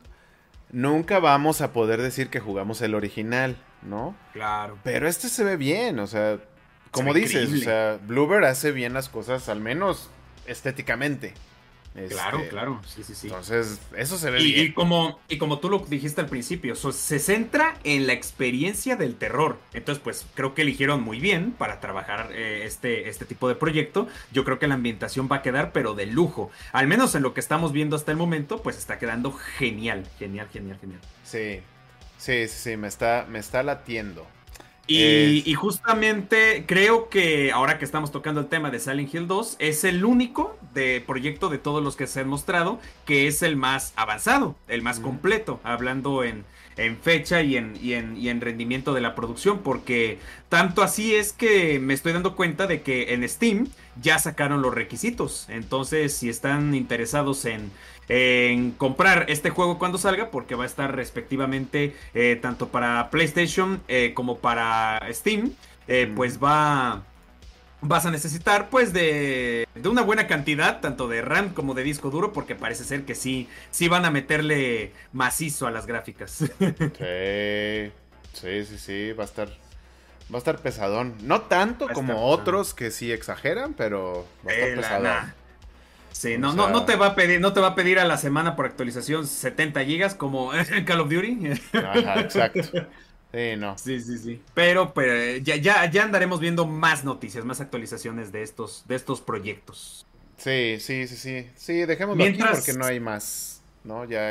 B: nunca vamos a poder decir que jugamos el original, ¿no?
A: Claro.
B: Pero este se ve bien, o sea, como dices, o sea, Bluebird hace bien las cosas, al menos estéticamente.
A: claro, este, claro, sí, sí, sí.
B: Entonces, eso se ve
A: y,
B: bien.
A: Y como, y como tú lo dijiste al principio, se centra en la experiencia del terror. Entonces, pues creo que eligieron muy bien para trabajar eh, este, este tipo de proyecto. Yo creo que la ambientación va a quedar, pero de lujo. Al menos en lo que estamos viendo hasta el momento, pues está quedando genial, genial, genial, genial.
B: Sí, sí, sí, me está, me está latiendo.
A: Y, justamente creo que ahora que estamos tocando el tema de Silent Hill 2, es el único de proyecto de todos los que se han mostrado que es el más avanzado, el más completo, hablando en, en fecha y en, y en, y en rendimiento de la producción, porque tanto así es que me estoy dando cuenta de que en Steam ya sacaron los requisitos. Entonces, si están interesados en en comprar este juego cuando salga, porque va a estar respectivamente eh, tanto para PlayStation eh, como para Steam, eh, pues va vas a necesitar pues de, de, una buena cantidad tanto de RAM como de disco duro porque parece ser que sí sí van a meterle macizo a las gráficas.
B: Sí, sí, sí, va a estar va a estar pesadón. No tanto como otros que sí exageran, pero va a estar pesadón.
A: Sí, no, no, no te va a pedir, no te va a pedir a la semana por actualización 70 gigas como en Call of Duty.
B: Ajá, exacto. Sí, no.
A: Sí, sí, sí. Pero, pero ya, ya, ya andaremos viendo más noticias, más actualizaciones de estos, de estos proyectos.
B: Sí, sí, sí, sí. Sí, dejémoslo Mientras... aquí porque no hay más.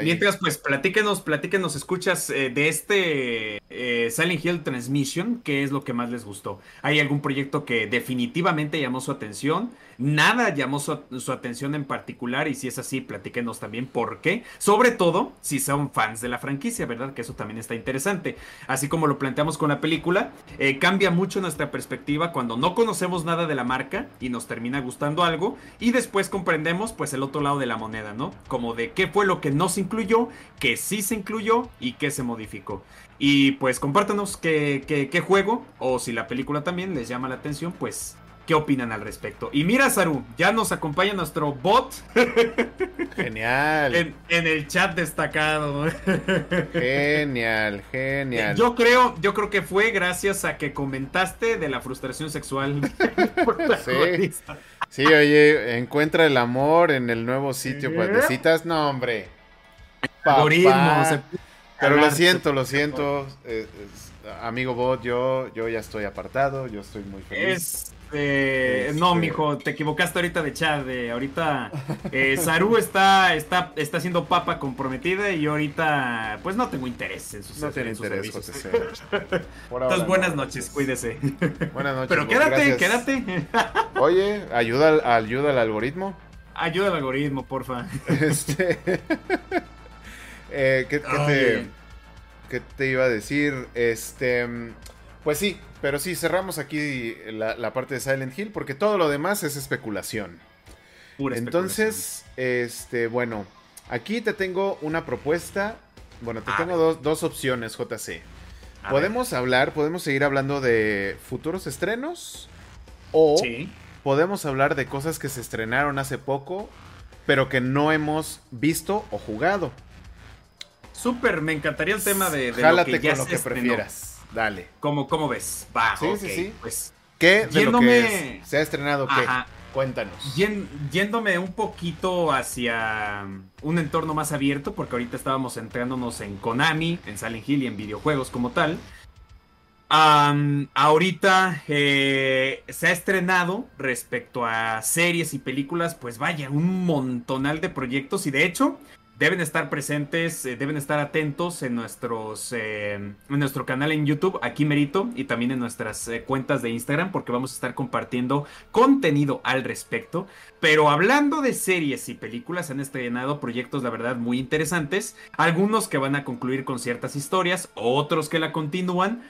A: Mientras, pues, platíquenos, platíquenos, escuchas eh, de este eh, Silent Hill Transmission, ¿qué es lo que más les gustó? ¿Hay algún proyecto que definitivamente llamó su atención? Nada llamó su, atención en particular y si es así, platíquenos también por qué. Sobre todo si son fans de la franquicia, ¿verdad? Que eso también está interesante. Así como lo planteamos con la película, eh, cambia mucho nuestra perspectiva cuando no conocemos nada de la marca y nos termina gustando algo y después comprendemos pues el otro lado de la moneda, ¿no? Como de qué fue lo que no se incluyó, que sí se incluyó y qué se modificó. Y pues compártanos qué, qué juego o si la película también les llama la atención, pues qué opinan al respecto. Y mira, Saru, ya nos acompaña nuestro bot.
B: Genial.
A: en, el chat destacado.
B: genial, genial.
A: Yo creo, yo creo que fue gracias a que comentaste de la frustración sexual.
B: sí. sí, oye, encuentra el amor en el nuevo sitio de citas. No, hombre. Algoritmos. Pero lo siento, lo siento. Eh, amigo bot, yo, yo ya estoy apartado, yo estoy muy feliz.
A: Este, no, mijo, te equivocaste ahorita de chat. De, ahorita eh, Saru está, está, está siendo papa comprometida y yo ahorita, pues no tengo interés en sus, no tiene interés, servicios. Entonces, buenas noches, cuídese.
B: Buenas noches.
A: Pero quédate, quédate.
B: Oye, ayuda, ayuda al algoritmo.
A: Ayuda al algoritmo, porfa.
B: Este. eh, ¿qué, te, ¿Qué te iba a decir? Este. Pues sí, pero sí, cerramos aquí la, parte de Silent Hill porque todo lo demás es especulación. Entonces, este, bueno, aquí te tengo una propuesta. Bueno, te tengo dos, opciones, JC. podemos hablar, podemos seguir hablando de futuros estrenos o podemos hablar de cosas que se estrenaron hace poco, pero que no hemos visto o jugado.
A: Súper, me encantaría el tema de, de lo que ya
B: con lo que prefieras. Dale.
A: ¿Cómo, cómo ves? Va,
B: sí, sí, sí. Pues, ¿Qué de lo que se ha estrenado qué? Cuéntanos.
A: yéndome un poquito hacia un entorno más abierto, porque ahorita estábamos centrándonos en Konami, en Silent Hill y en videojuegos como tal. ahorita eh, se ha estrenado respecto a series y películas, pues vaya, un montonal de proyectos y de hecho deben estar presentes, eh, deben estar atentos en, nuestros, eh, en nuestro canal en YouTube, aquí Merito, y también en nuestras eh, cuentas de Instagram, porque vamos a estar compartiendo contenido al respecto. Pero hablando de series y películas, han estrenado proyectos, la verdad, muy interesantes. Algunos que van a concluir con ciertas historias, otros que la continúan.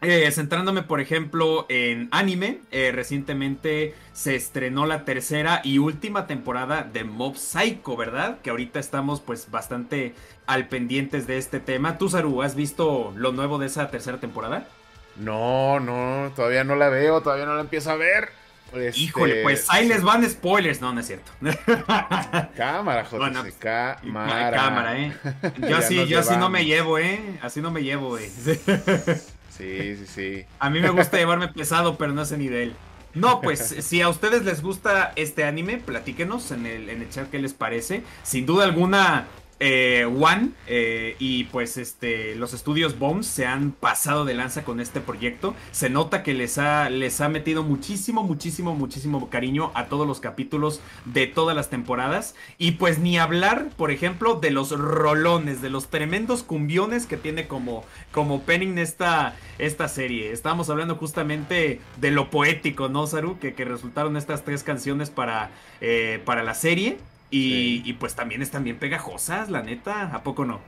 A: Eh, centrándome, por ejemplo, en anime, eh, recientemente se estrenó la tercera y última temporada de Mob Psycho, ¿verdad? Que ahorita estamos pues bastante al pendientes de este tema. ¿Tú, Saru, has visto lo nuevo de esa tercera temporada?
B: No, no, todavía no la veo, todavía no la empiezo a ver.
A: Este, Híjole, pues ahí les van spoilers. No, no es cierto.
B: cámara, José. Pues, cámara.
A: Cámara, eh. Yo así, yo así no me llevo, eh. Así no me llevo, eh.
B: Sí, sí, sí.
A: A mí me gusta llevarme pesado, pero no sé ni de él. No, pues si a ustedes les gusta este anime, platíquenos en el, en el chat qué les parece. Sin duda alguna, eh, One eh, y pues este los estudios Bones se han pasado de lanza con este proyecto. Se nota que les ha, les ha metido muchísimo, muchísimo, muchísimo cariño a todos los capítulos de todas las temporadas. Y pues ni hablar, por ejemplo, de los rolones, de los tremendos cumbiones que tiene como, como Penning esta, esta serie. Estábamos hablando justamente de lo poético, ¿no, Saru? Que, que resultaron estas tres canciones para, eh, para la serie. Y, pues también están bien pegajosas, la neta, ¿a poco no?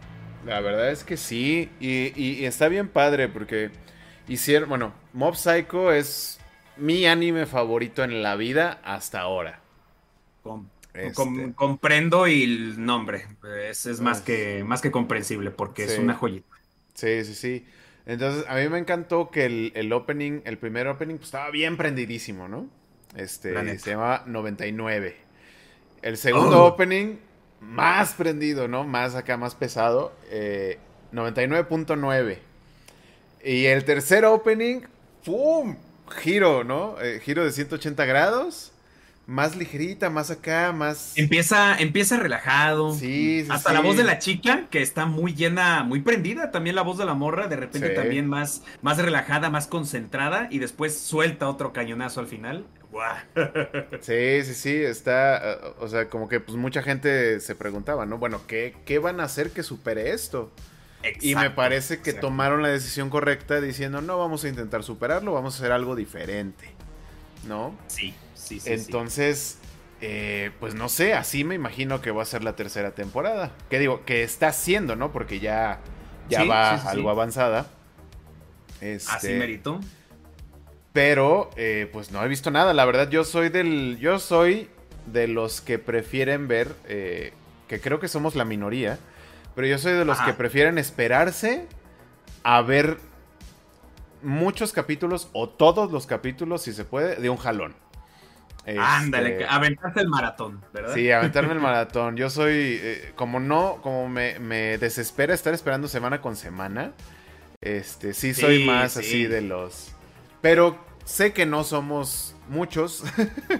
B: La verdad es que sí, y, está bien padre porque hicieron, bueno, Mob Psycho es mi anime favorito en la vida hasta ahora.
A: Este. comprendo y el nombre es, es más, que, más que comprensible porque es una joyita.
B: Sí, sí, sí. Entonces, a mí me encantó que el, el opening, el primer opening, pues estaba bien prendidísimo, ¿no? Este, se llama 99. El segundo oh. opening, más prendido, ¿no? Más acá, más pesado. 99.9. Eh, y el tercer opening, ¡pum! Giro, ¿no? Eh, giro de 180 grados. Más ligerita, más acá, más.
A: Empieza, empieza relajado. Sí, sí Hasta la voz de la chica, que está muy llena, muy prendida. También la voz de la morra, de repente también más, más relajada, más concentrada. Y después suelta otro cañonazo al final.
B: Sí, sí, sí, está, o sea, como que pues mucha gente se preguntaba, ¿no? Bueno, ¿qué, qué van a hacer que supere esto? y me parece que tomaron la decisión correcta diciendo, no, vamos a intentar superarlo, vamos a hacer algo diferente, ¿no?
A: Sí, sí, sí.
B: Entonces, eh, pues no sé, así me imagino que va a ser la tercera temporada. Que digo, que está haciendo, ¿no? Porque ya, ya va algo avanzada.
A: Este, así merito.
B: Pero, eh, pues no he visto nada. La verdad, yo soy del. Yo soy de los que prefieren ver. Eh, que creo que somos la minoría. Pero yo soy de los que prefieren esperarse a ver muchos capítulos o todos los capítulos, si se puede, de un jalón.
A: Ándale, este, aventarte el maratón, ¿verdad?
B: Sí, aventarme el maratón. Yo soy, eh, como no, como me, desespera estar esperando semana con semana, este, sí soy más así de los... Pero sé que no somos muchos.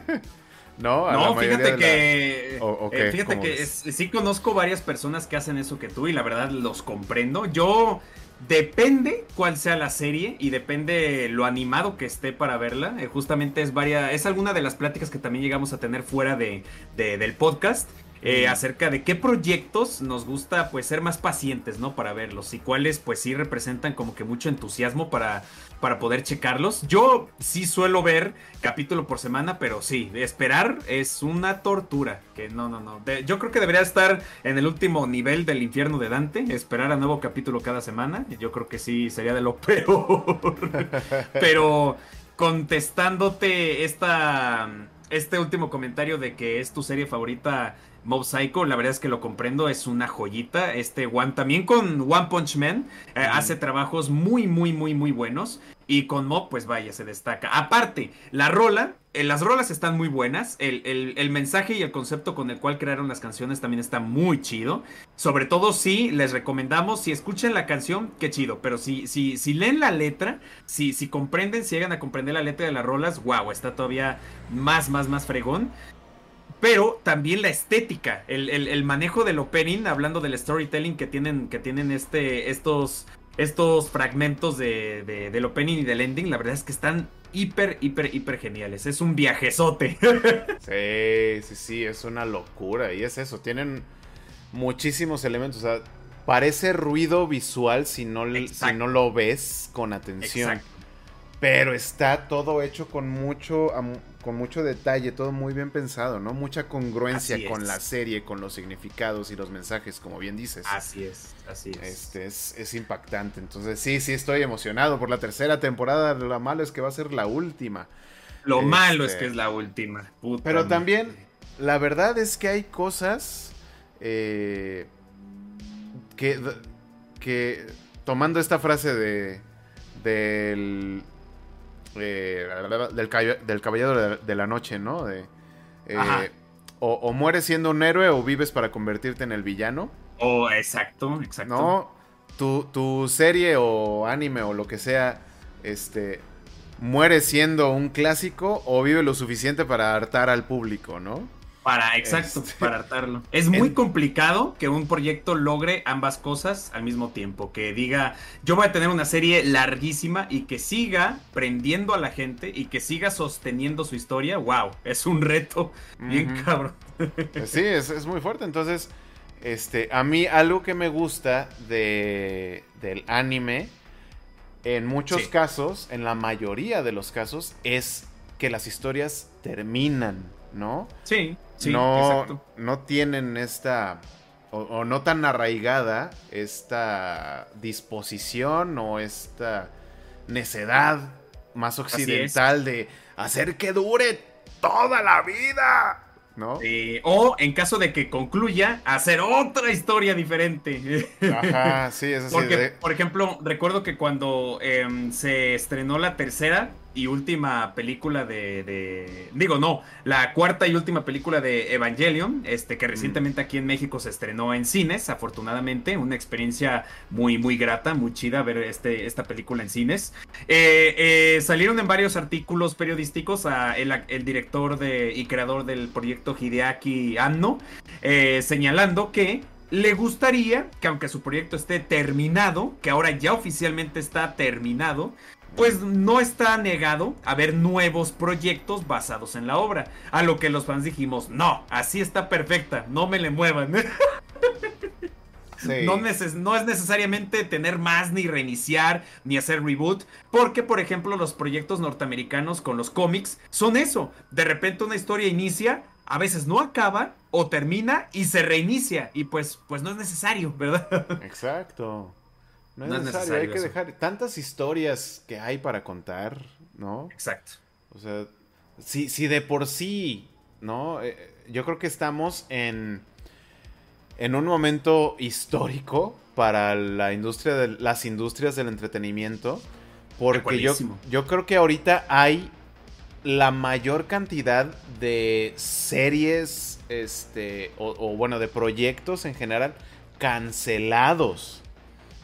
A: no, no fíjate que, eh, fíjate que sí conozco varias personas que hacen eso que tú y la verdad los comprendo. Yo Depende cuál sea la serie y depende lo animado que esté para verla. Eh, justamente es varia, es alguna de las pláticas que también llegamos a tener fuera de, del podcast. Eh, acerca de qué proyectos nos gusta pues ser más pacientes, ¿no? Para verlos y cuáles pues sí representan como que mucho entusiasmo para, para poder checarlos. Yo sí suelo ver capítulo por semana, pero sí, esperar es una tortura. Que no, no, no. yo creo que debería estar en el último nivel del infierno de Dante, esperar a nuevo capítulo cada semana. Yo creo que sí sería de lo peor. pero contestándote esta, este último comentario de que es tu serie favorita Mob Psycho, la verdad es que lo comprendo, es una joyita. Este One también con One Punch Man eh, hace trabajos muy, muy, muy, muy buenos. Y con Mob, pues vaya, se destaca. Aparte, la rola, eh, las rolas están muy buenas. El, mensaje y el concepto con el cual crearon las canciones también está muy chido. Sobre todo si les recomendamos, si escuchan la canción, qué chido. Pero si, si, si leen la letra, si, si comprenden, si llegan a comprender la letra de las rolas, wow, está todavía más, más, más fregón pero también la estética, el, manejo del opening, hablando del storytelling que tienen, que tienen este, estos, estos fragmentos de, del opening y del ending, la verdad es que están hiper, hiper, hiper geniales. Es un viajezote.
B: sí, sí, sí, es una locura. Y es eso, tienen muchísimos elementos. O sea, parece ruido visual si no, si no lo ves con atención. Pero está todo hecho con mucho, con mucho detalle, todo muy bien pensado, ¿no? Mucha congruencia con la serie, con los significados y los mensajes, como bien dices.
A: Así es, así es.
B: Este es, es impactante. Entonces, sí, sí, estoy emocionado por la tercera temporada. Lo malo es que va a ser la última.
A: Lo malo es este, que es la última.
B: pero también, la verdad es que hay cosas eh, que, que, tomando esta frase de del eh, del, del, Caballero de la Noche, ¿no? De, eh, o, mueres siendo un héroe o vives para convertirte en el villano.
A: Oh, exacto, exacto.
B: No, tu, tu serie o anime o lo que sea, este, muere siendo un clásico o vive lo suficiente para hartar al público, ¿no?
A: Para, exacto, este, para hartarlo. Es muy complicado que un proyecto logre ambas cosas al mismo tiempo. Que diga, yo voy a tener una serie larguísima y que siga prendiendo a la gente y que siga sosteniendo su historia. ¡Wow! Es un reto bien cabrón.
B: Sí, es, muy fuerte. Entonces, este, a mí algo que me gusta de, del anime, en muchos casos, en la mayoría de los casos, es que las historias terminan, ¿no?
A: Sí
B: no, no tienen esta, o, no tan arraigada, esta disposición o esta necedad más occidental de hacer que dure toda la vida. ¿No?
A: o en caso de que concluya, hacer otra historia diferente.
B: Ajá, sí, eso sí.
A: Porque, por ejemplo, recuerdo que cuando em, se estrenó la tercera, y última película de, digo no la cuarta y última película de Evangelion este que mm. recientemente aquí en México se estrenó en cines afortunadamente una experiencia muy muy grata muy chida ver este esta película en cines eh, eh, salieron en varios artículos periodísticos a el, director de y creador del proyecto Hideaki Anno eh, señalando que le gustaría que aunque su proyecto esté terminado, que ahora ya oficialmente está terminado, pues no está negado a ver nuevos proyectos basados en la obra. A lo que los fans dijimos, no, así está perfecta, no me le muevan. No, no, es necesariamente tener más, ni reiniciar, ni hacer reboot. Porque, por ejemplo, los proyectos norteamericanos con los cómics son eso. De repente una historia inicia, a veces no acaba, o termina y se reinicia. Y pues, pues no es necesario, ¿verdad?
B: Exacto. No es, necesario, hay que dejar tantas historias que hay para contar, ¿no?
A: Exacto.
B: O sea, si, si de por sí, ¿no? Eh, yo creo que estamos en, en un momento histórico para la industria de, las industrias del entretenimiento, Porque yo, yo creo que ahorita hay la mayor cantidad de series, este, o, bueno, de proyectos en general cancelados.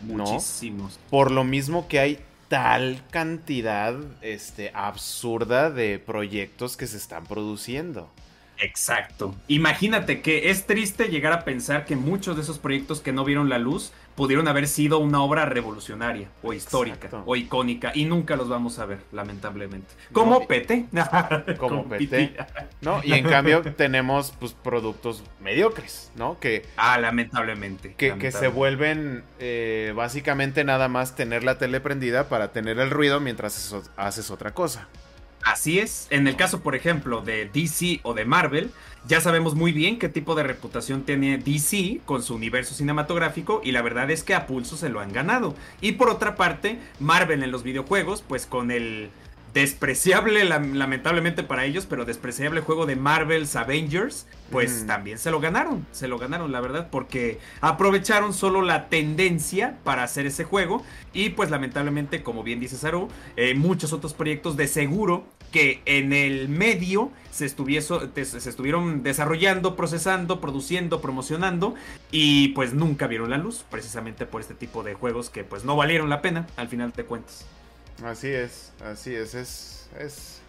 A: Muchísimos.
B: Por lo mismo que hay tal cantidad este, absurda de proyectos que se están produciendo.
A: Exacto. Imagínate que es triste llegar a pensar que muchos de esos proyectos que no vieron la luz pudieron haber sido una obra revolucionaria o histórica o icónica y nunca los vamos a ver, lamentablemente. Como Pete.
B: Como Pete. ¿No? Y en cambio tenemos pues productos mediocres, ¿no? Que
A: Ah, lamentablemente.
B: Que, se vuelven eh, básicamente nada más tener la tele prendida para tener el ruido mientras haces otra cosa.
A: Así es. En el caso, por ejemplo, de DC o de Marvel, ya sabemos muy bien qué tipo de reputación tiene DC con su universo cinematográfico y la verdad es que a pulso se lo han ganado. Y por otra parte, Marvel en los videojuegos, pues con el despreciable, lamentablemente para ellos, pero despreciable juego de Marvel's Avengers, pues mm. también se lo ganaron, se lo ganaron, la verdad, porque aprovecharon solo la tendencia para hacer ese juego y pues lamentablemente, como bien dice Saru, eh, muchos otros proyectos de seguro que en el medio se, se estuvieron desarrollando, procesando, produciendo, promocionando y pues nunca vieron la luz, precisamente por este tipo de juegos que pues no valieron la pena al final de cuentas.
B: Así es, así es, es, es,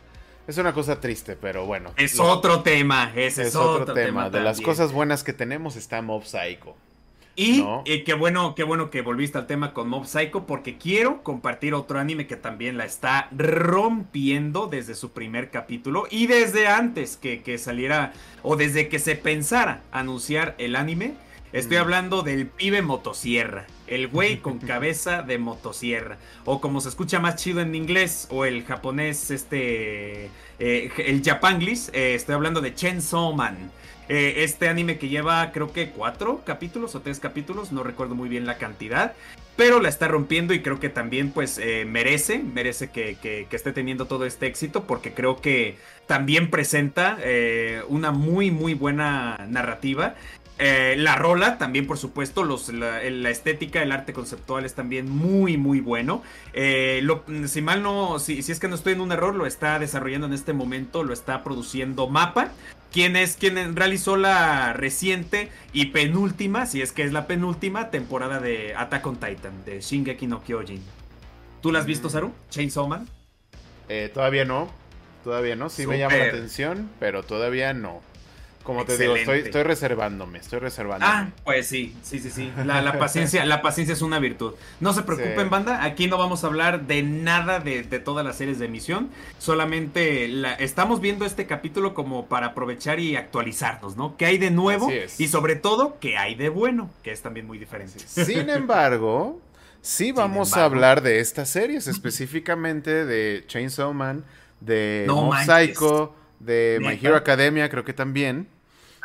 B: es una cosa triste, pero bueno.
A: Es otro tema, ese es, otro, tema.
B: de las cosas buenas que tenemos está Mob Psycho.
A: Y qué bueno, qué bueno que volviste al tema con Mob Psycho, porque quiero compartir otro anime que también la está rompiendo desde su primer capítulo y desde antes que, que saliera o desde que se pensara anunciar el anime. Estoy hablando del pibe motosierra. El güey con cabeza de motosierra. O como se escucha más chido en inglés. O el japonés, este. Eh, el Japanglis. Eh, estoy hablando de Chainsaw Man. Eh, este anime que lleva creo que cuatro capítulos o tres capítulos. No recuerdo muy bien la cantidad. Pero la está rompiendo y creo que también pues merece. Merece que, que, esté teniendo todo este éxito. Porque creo que también presenta una muy muy buena narrativa. Eh, la rola también, por supuesto, los, la, estética, el arte conceptual es también muy, muy bueno. Eh, si mal no, si, si, es que no estoy en un error, lo está desarrollando en este momento, lo está produciendo Mapa, quien es quien realizó la reciente y penúltima, si es que es la penúltima temporada de Attack on Titan, de Shingeki no Kyojin. ¿Tú la has visto, Saru? Chainsaw Man.
B: Eh, todavía no, todavía no, sí me llama la atención, pero todavía no. Como te digo, estoy, estoy, reservándome, estoy reservándome.
A: Ah, pues sí, sí, sí, sí. La, paciencia, la paciencia es una virtud. No se preocupen, banda. Aquí no vamos a hablar de nada de, todas las series de emisión. Solamente la, estamos viendo este capítulo como para aprovechar y actualizarnos, ¿no? ¿Qué hay de nuevo? Y sobre todo, ¿qué hay de bueno? Que es también muy diferente.
B: Sin embargo, sí vamos a hablar de estas series, específicamente de Chainsaw Man, de no, Psycho, de My Hero Academia, creo que también.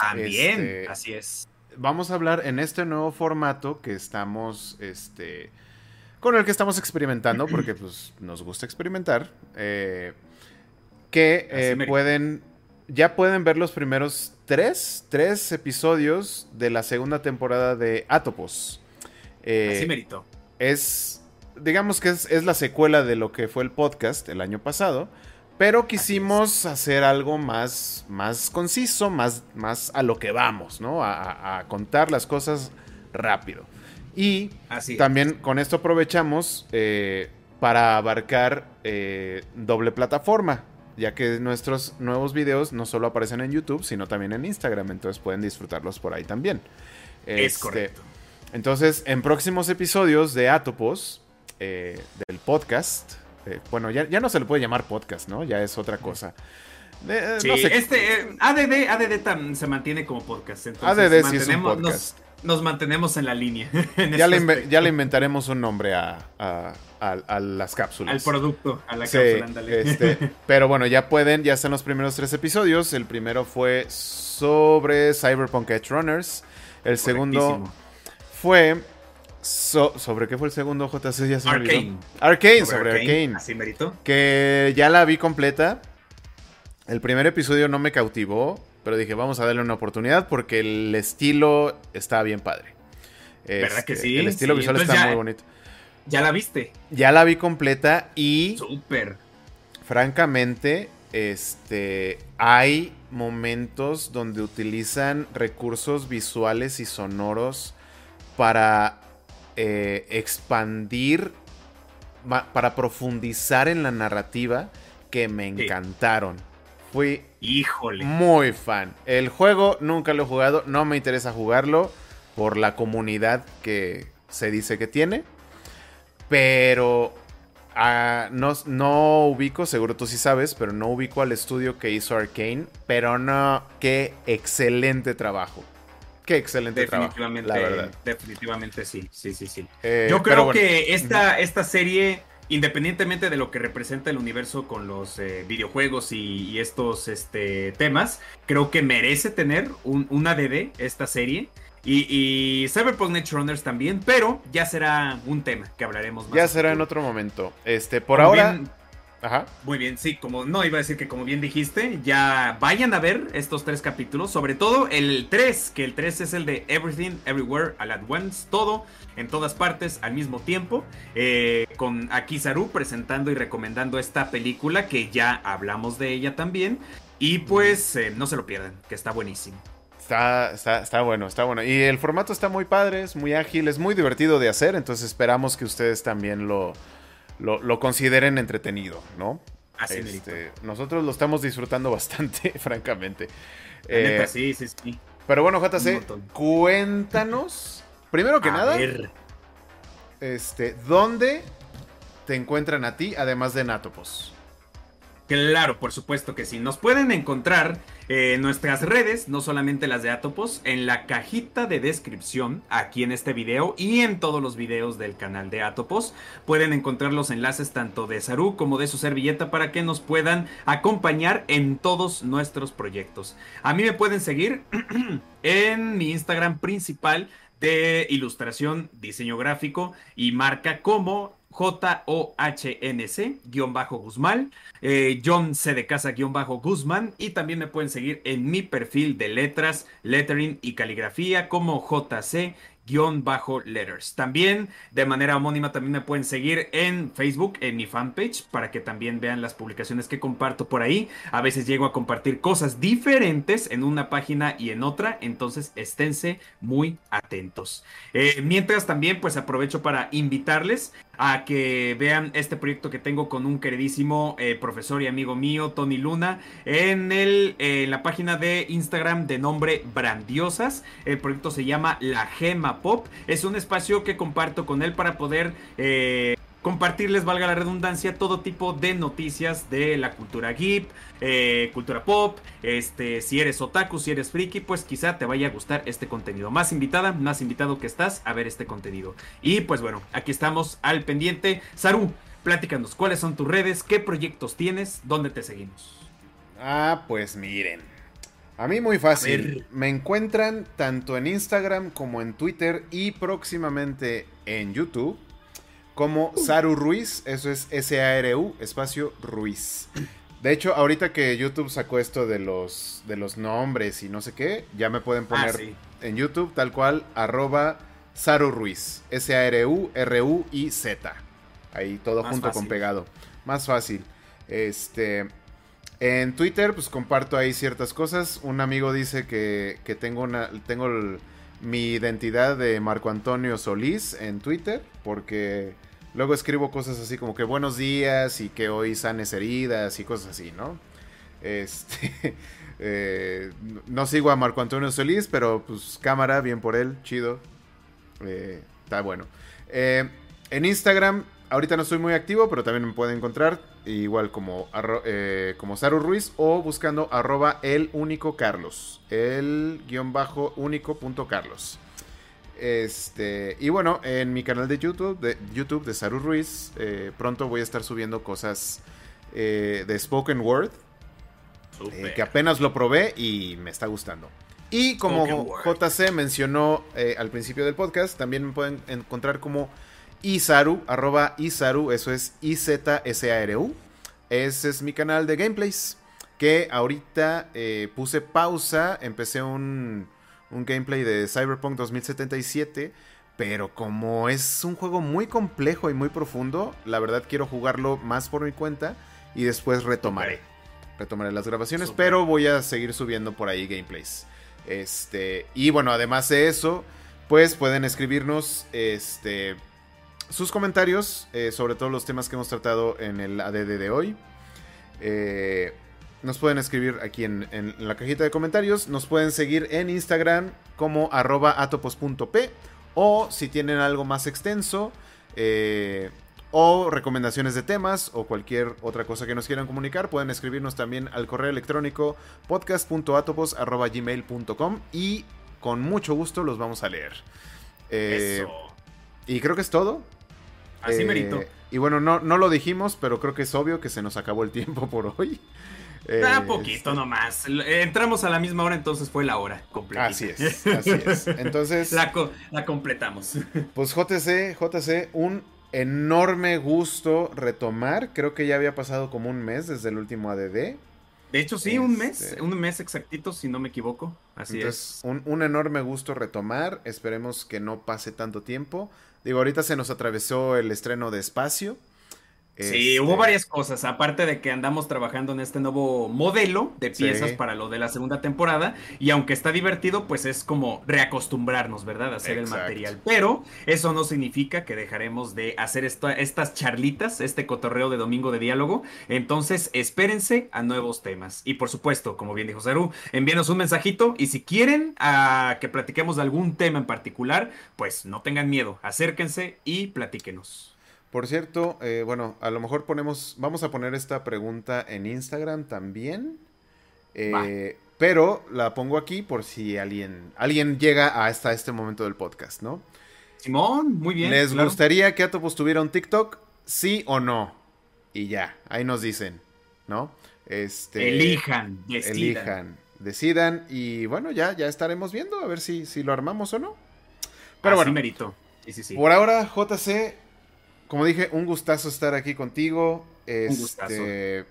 A: También, este, así es.
B: Vamos a hablar en este nuevo formato que estamos, este, con el que estamos experimentando, porque pues nos gusta experimentar, eh, que eh, pueden, ya pueden ver los primeros tres, tres episodios de la segunda temporada de Atopos.
A: Eh, así merito.
B: Es, digamos que es, es la secuela de lo que fue el podcast el año pasado. Pero quisimos hacer algo más, más conciso, más, más a lo que vamos, ¿no? A, contar las cosas rápido. Y también con esto aprovechamos eh, para abarcar eh, doble plataforma, ya que nuestros nuevos videos no solo aparecen en YouTube, sino también en Instagram, entonces pueden disfrutarlos por ahí también.
A: Es este, correcto.
B: Entonces, en próximos episodios de Atopos, eh, del podcast, eh, bueno, ya, ya no se le puede llamar podcast, ¿no? Ya es otra cosa.
A: Eh, sí, este ADD, ADD se mantiene como podcast.
B: ADD sí es un podcast.
A: Nos, mantenemos en la línea.
B: ya, le ya, le inventaremos un nombre a, a, las cápsulas.
A: Al producto, a la cápsula,
B: este, pero bueno, ya pueden, ya están los primeros tres episodios. El primero fue sobre Cyberpunk Edge Runners. El segundo fue ¿Sobre qué fue el segundo JC? Ya se
A: Arcane.
B: Arcane, sobre, Arcane.
A: Así merito.
B: Que ya la vi completa. El primer episodio no me cautivó, pero dije, vamos a darle una oportunidad porque el estilo está bien padre.
A: ¿Verdad que
B: este,
A: sí?
B: El estilo visual está muy bonito.
A: ¿Ya la viste?
B: Ya la vi completa y...
A: Súper.
B: Francamente, este, hay momentos donde utilizan recursos visuales y sonoros para eh, expandir, para profundizar en la narrativa que me encantaron. Fui
A: Híjole.
B: muy fan. El juego nunca lo he jugado, no me interesa jugarlo por la comunidad que se dice que tiene. Pero Ah, no, no ubico, seguro tú sí sabes, pero no ubico al estudio que hizo Arkane. Pero no, qué excelente trabajo. Qué excelente trabajo. La verdad.
A: Definitivamente sí, sí, sí, sí. Eh, Yo creo que esta, esta serie, independientemente de lo que representa el universo con los eh, videojuegos y, estos este, temas, creo que merece tener un, una DD esta serie. Y, Cyberpunk Nature Runners también, pero ya será un tema que hablaremos
B: más. Ya será en otro momento. Este, por ahora.
A: Ajá. Muy bien, sí, como no iba a decir que como bien dijiste, ya vayan a ver estos tres capítulos, sobre todo el 3, que el 3 es el de Everything, Everywhere, All at Once, todo en todas partes al mismo tiempo, eh, con Akizaru presentando y recomendando esta película que ya hablamos de ella también, y pues eh, no se lo pierdan, que está buenísimo.
B: Está, está, bueno, está bueno. Y el formato está muy padre, es muy ágil, es muy divertido de hacer, entonces esperamos que ustedes también lo, lo, consideren entretenido, ¿no?
A: Así este,
B: nosotros lo estamos disfrutando bastante, francamente.
A: Eh, sí, sí, sí.
B: Pero bueno, JC, cuéntanos, primero que nada, este, ¿dónde te encuentran a ti, además de Natopos?
A: Claro, por supuesto que sí. Nos pueden encontrar en nuestras redes, no solamente las de Atopos, en la cajita de descripción aquí en este video y en todos los videos del canal de Atopos. Pueden encontrar los enlaces tanto de Saru como de su servilleta para que nos puedan acompañar en todos nuestros proyectos. A mí me pueden seguir en mi Instagram principal de ilustración, diseño gráfico y marca como J-O-H-N-C-Guzmán, eh, John C de Casa-Guzmán y también me pueden seguir en mi perfil de letras, lettering y caligrafía como JC guion bajo letters. También de manera homónima también me pueden seguir en Facebook, en mi fanpage, para que también vean las publicaciones que comparto por ahí. A veces llego a compartir cosas diferentes en una página y en otra, entonces esténse muy atentos. Eh, mientras también pues aprovecho para invitarles a que vean este proyecto que tengo con un queridísimo eh, profesor y amigo mío, Tony Luna, en, el, eh, la página de Instagram de nombre Brandiosas. El proyecto se llama La Gema Pop. Es un espacio que comparto con él para poder... Eh, compartirles, valga la redundancia, todo tipo de noticias de la cultura geek, eh, cultura pop, este, si eres otaku, si eres friki, pues quizá te vaya a gustar este contenido. Más invitada, más invitado que estás a ver este contenido. Y pues bueno, aquí estamos al pendiente. Saru, pláticanos, ¿cuáles son tus redes? ¿Qué proyectos tienes? ¿Dónde te seguimos?
B: Ah, pues miren. A mí muy fácil. Me encuentran tanto en Instagram como en Twitter y próximamente en YouTube como Saru Ruiz, eso es S-A-R-U, espacio Ruiz. De hecho, ahorita que YouTube sacó esto de los, de los nombres y no sé qué, ya me pueden poner ah, en YouTube tal cual, arroba Saru Ruiz, S-A-R-U-R-U-I-Z. Ahí todo junto con pegado. Más fácil. Este... En Twitter, pues comparto ahí ciertas cosas. Un amigo dice que, que tengo una. Tengo el, mi identidad de Marco Antonio Solís en Twitter, porque luego escribo cosas así como que buenos días y que hoy sanes heridas y cosas así, ¿no? Este, eh, no sigo a Marco Antonio Solís, pero pues cámara, bien por él, chido. Eh, está bueno. Eh, en Instagram ahorita no estoy muy activo, pero también me pueden encontrar igual como, eh, como Saru Ruiz o buscando arroba el único Carlos. El guion bajo único punto Carlos. Este, y bueno, en mi canal de YouTube, de YouTube de Saru Ruiz, eh, pronto voy a estar subiendo cosas eh, de Spoken Word. que apenas lo probé y me está gustando. Y como JC mencionó al principio del podcast, también me pueden encontrar como Isaru, arroba Isaru, eso es I-Z-S-A-R-U. Ese es mi canal de gameplays. Que ahorita eh, puse pausa, empecé un, un gameplay de Cyberpunk 2077 Pero como es un juego muy complejo y muy profundo, la verdad quiero jugarlo más por mi cuenta y después retomaré. Retomaré las grabaciones, pero voy a seguir subiendo por ahí gameplays. Este, y bueno, además de eso, pues pueden escribirnos este, sus comentarios eh, sobre todos los temas que hemos tratado en el ADD de hoy. Eh, nos pueden escribir aquí en, la cajita de comentarios. Nos pueden seguir en Instagram como arroba atopos.p. O si tienen algo más extenso. Eh, o recomendaciones de temas o cualquier otra cosa que nos quieran comunicar, pueden escribirnos también al correo electrónico podcast.atopos.gmail.com y con mucho gusto los vamos a leer. Eh, y creo que es todo.
A: Así merito.
B: Y bueno, no, no lo dijimos, pero creo que es obvio que se nos acabó el tiempo por hoy.
A: Da ah, poquito este, nomás. Entramos a la misma hora, entonces fue la hora completa.
B: Así es, así es. Entonces.
A: La, la completamos.
B: Pues JC, JC, un enorme gusto retomar. Creo que ya había pasado como un mes desde el último ADD.
A: De hecho, sí, un mes, este, un mes exactito, si no me equivoco. Así es.
B: Un, un, enorme gusto retomar. Esperemos que no pase tanto tiempo. Digo, ahorita se nos atravesó el estreno de Espacio.
A: Sí, hubo este varias cosas, aparte de que andamos trabajando en este nuevo modelo de piezas para lo de la segunda temporada, y aunque está divertido, pues es como reacostumbrarnos, ¿verdad? A hacer el material. Pero eso no significa que dejaremos de hacer estas charlitas, este cotorreo de domingo de diálogo. Entonces, espérense a nuevos temas. Y por supuesto, como bien dijo Saru, envíenos un mensajito y si quieren a que platiquemos de algún tema en particular, pues no tengan miedo, acérquense y platíquenos.
B: Por cierto, eh, bueno, a lo mejor ponemos, vamos a poner esta pregunta en Instagram también. Eh, pero la pongo aquí por si alguien, alguien llega hasta este momento del podcast, ¿no?
A: Simón, muy bien.
B: ¿Les gustaría que Atopos tuviera un TikTok? ¿Sí o no? Y ya, ahí nos dicen, ¿no? Este,
A: elijan, decidan.
B: Elijan, decidan y bueno, ya, ya estaremos viendo a ver si, si lo armamos o no. Pero bueno,
A: merito.
B: por ahora, JC, como dije, un gustazo estar aquí contigo. un gustazo. Este,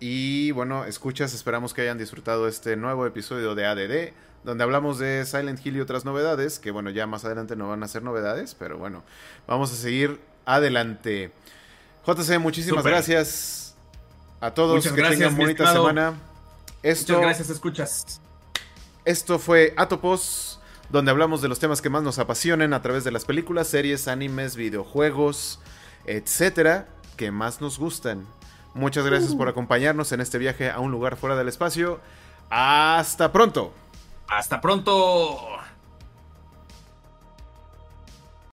B: y bueno, escuchas, esperamos que hayan disfrutado este nuevo episodio de ADD, donde hablamos de Silent Hill y otras novedades, que bueno, ya más adelante no van a ser novedades, pero bueno, vamos a seguir adelante. JC, muchísimas gracias a todos, que tengan bonita semana.
A: Esto, Muchas gracias, escuchas.
B: Esto fue Atopos donde hablamos de los temas que más nos apasionen a través de las películas, series, animes, videojuegos, etcétera, que más nos gustan. Muchas gracias por uh. acompañarnos en este viaje a un lugar fuera del espacio. Hasta pronto.
A: Hasta pronto.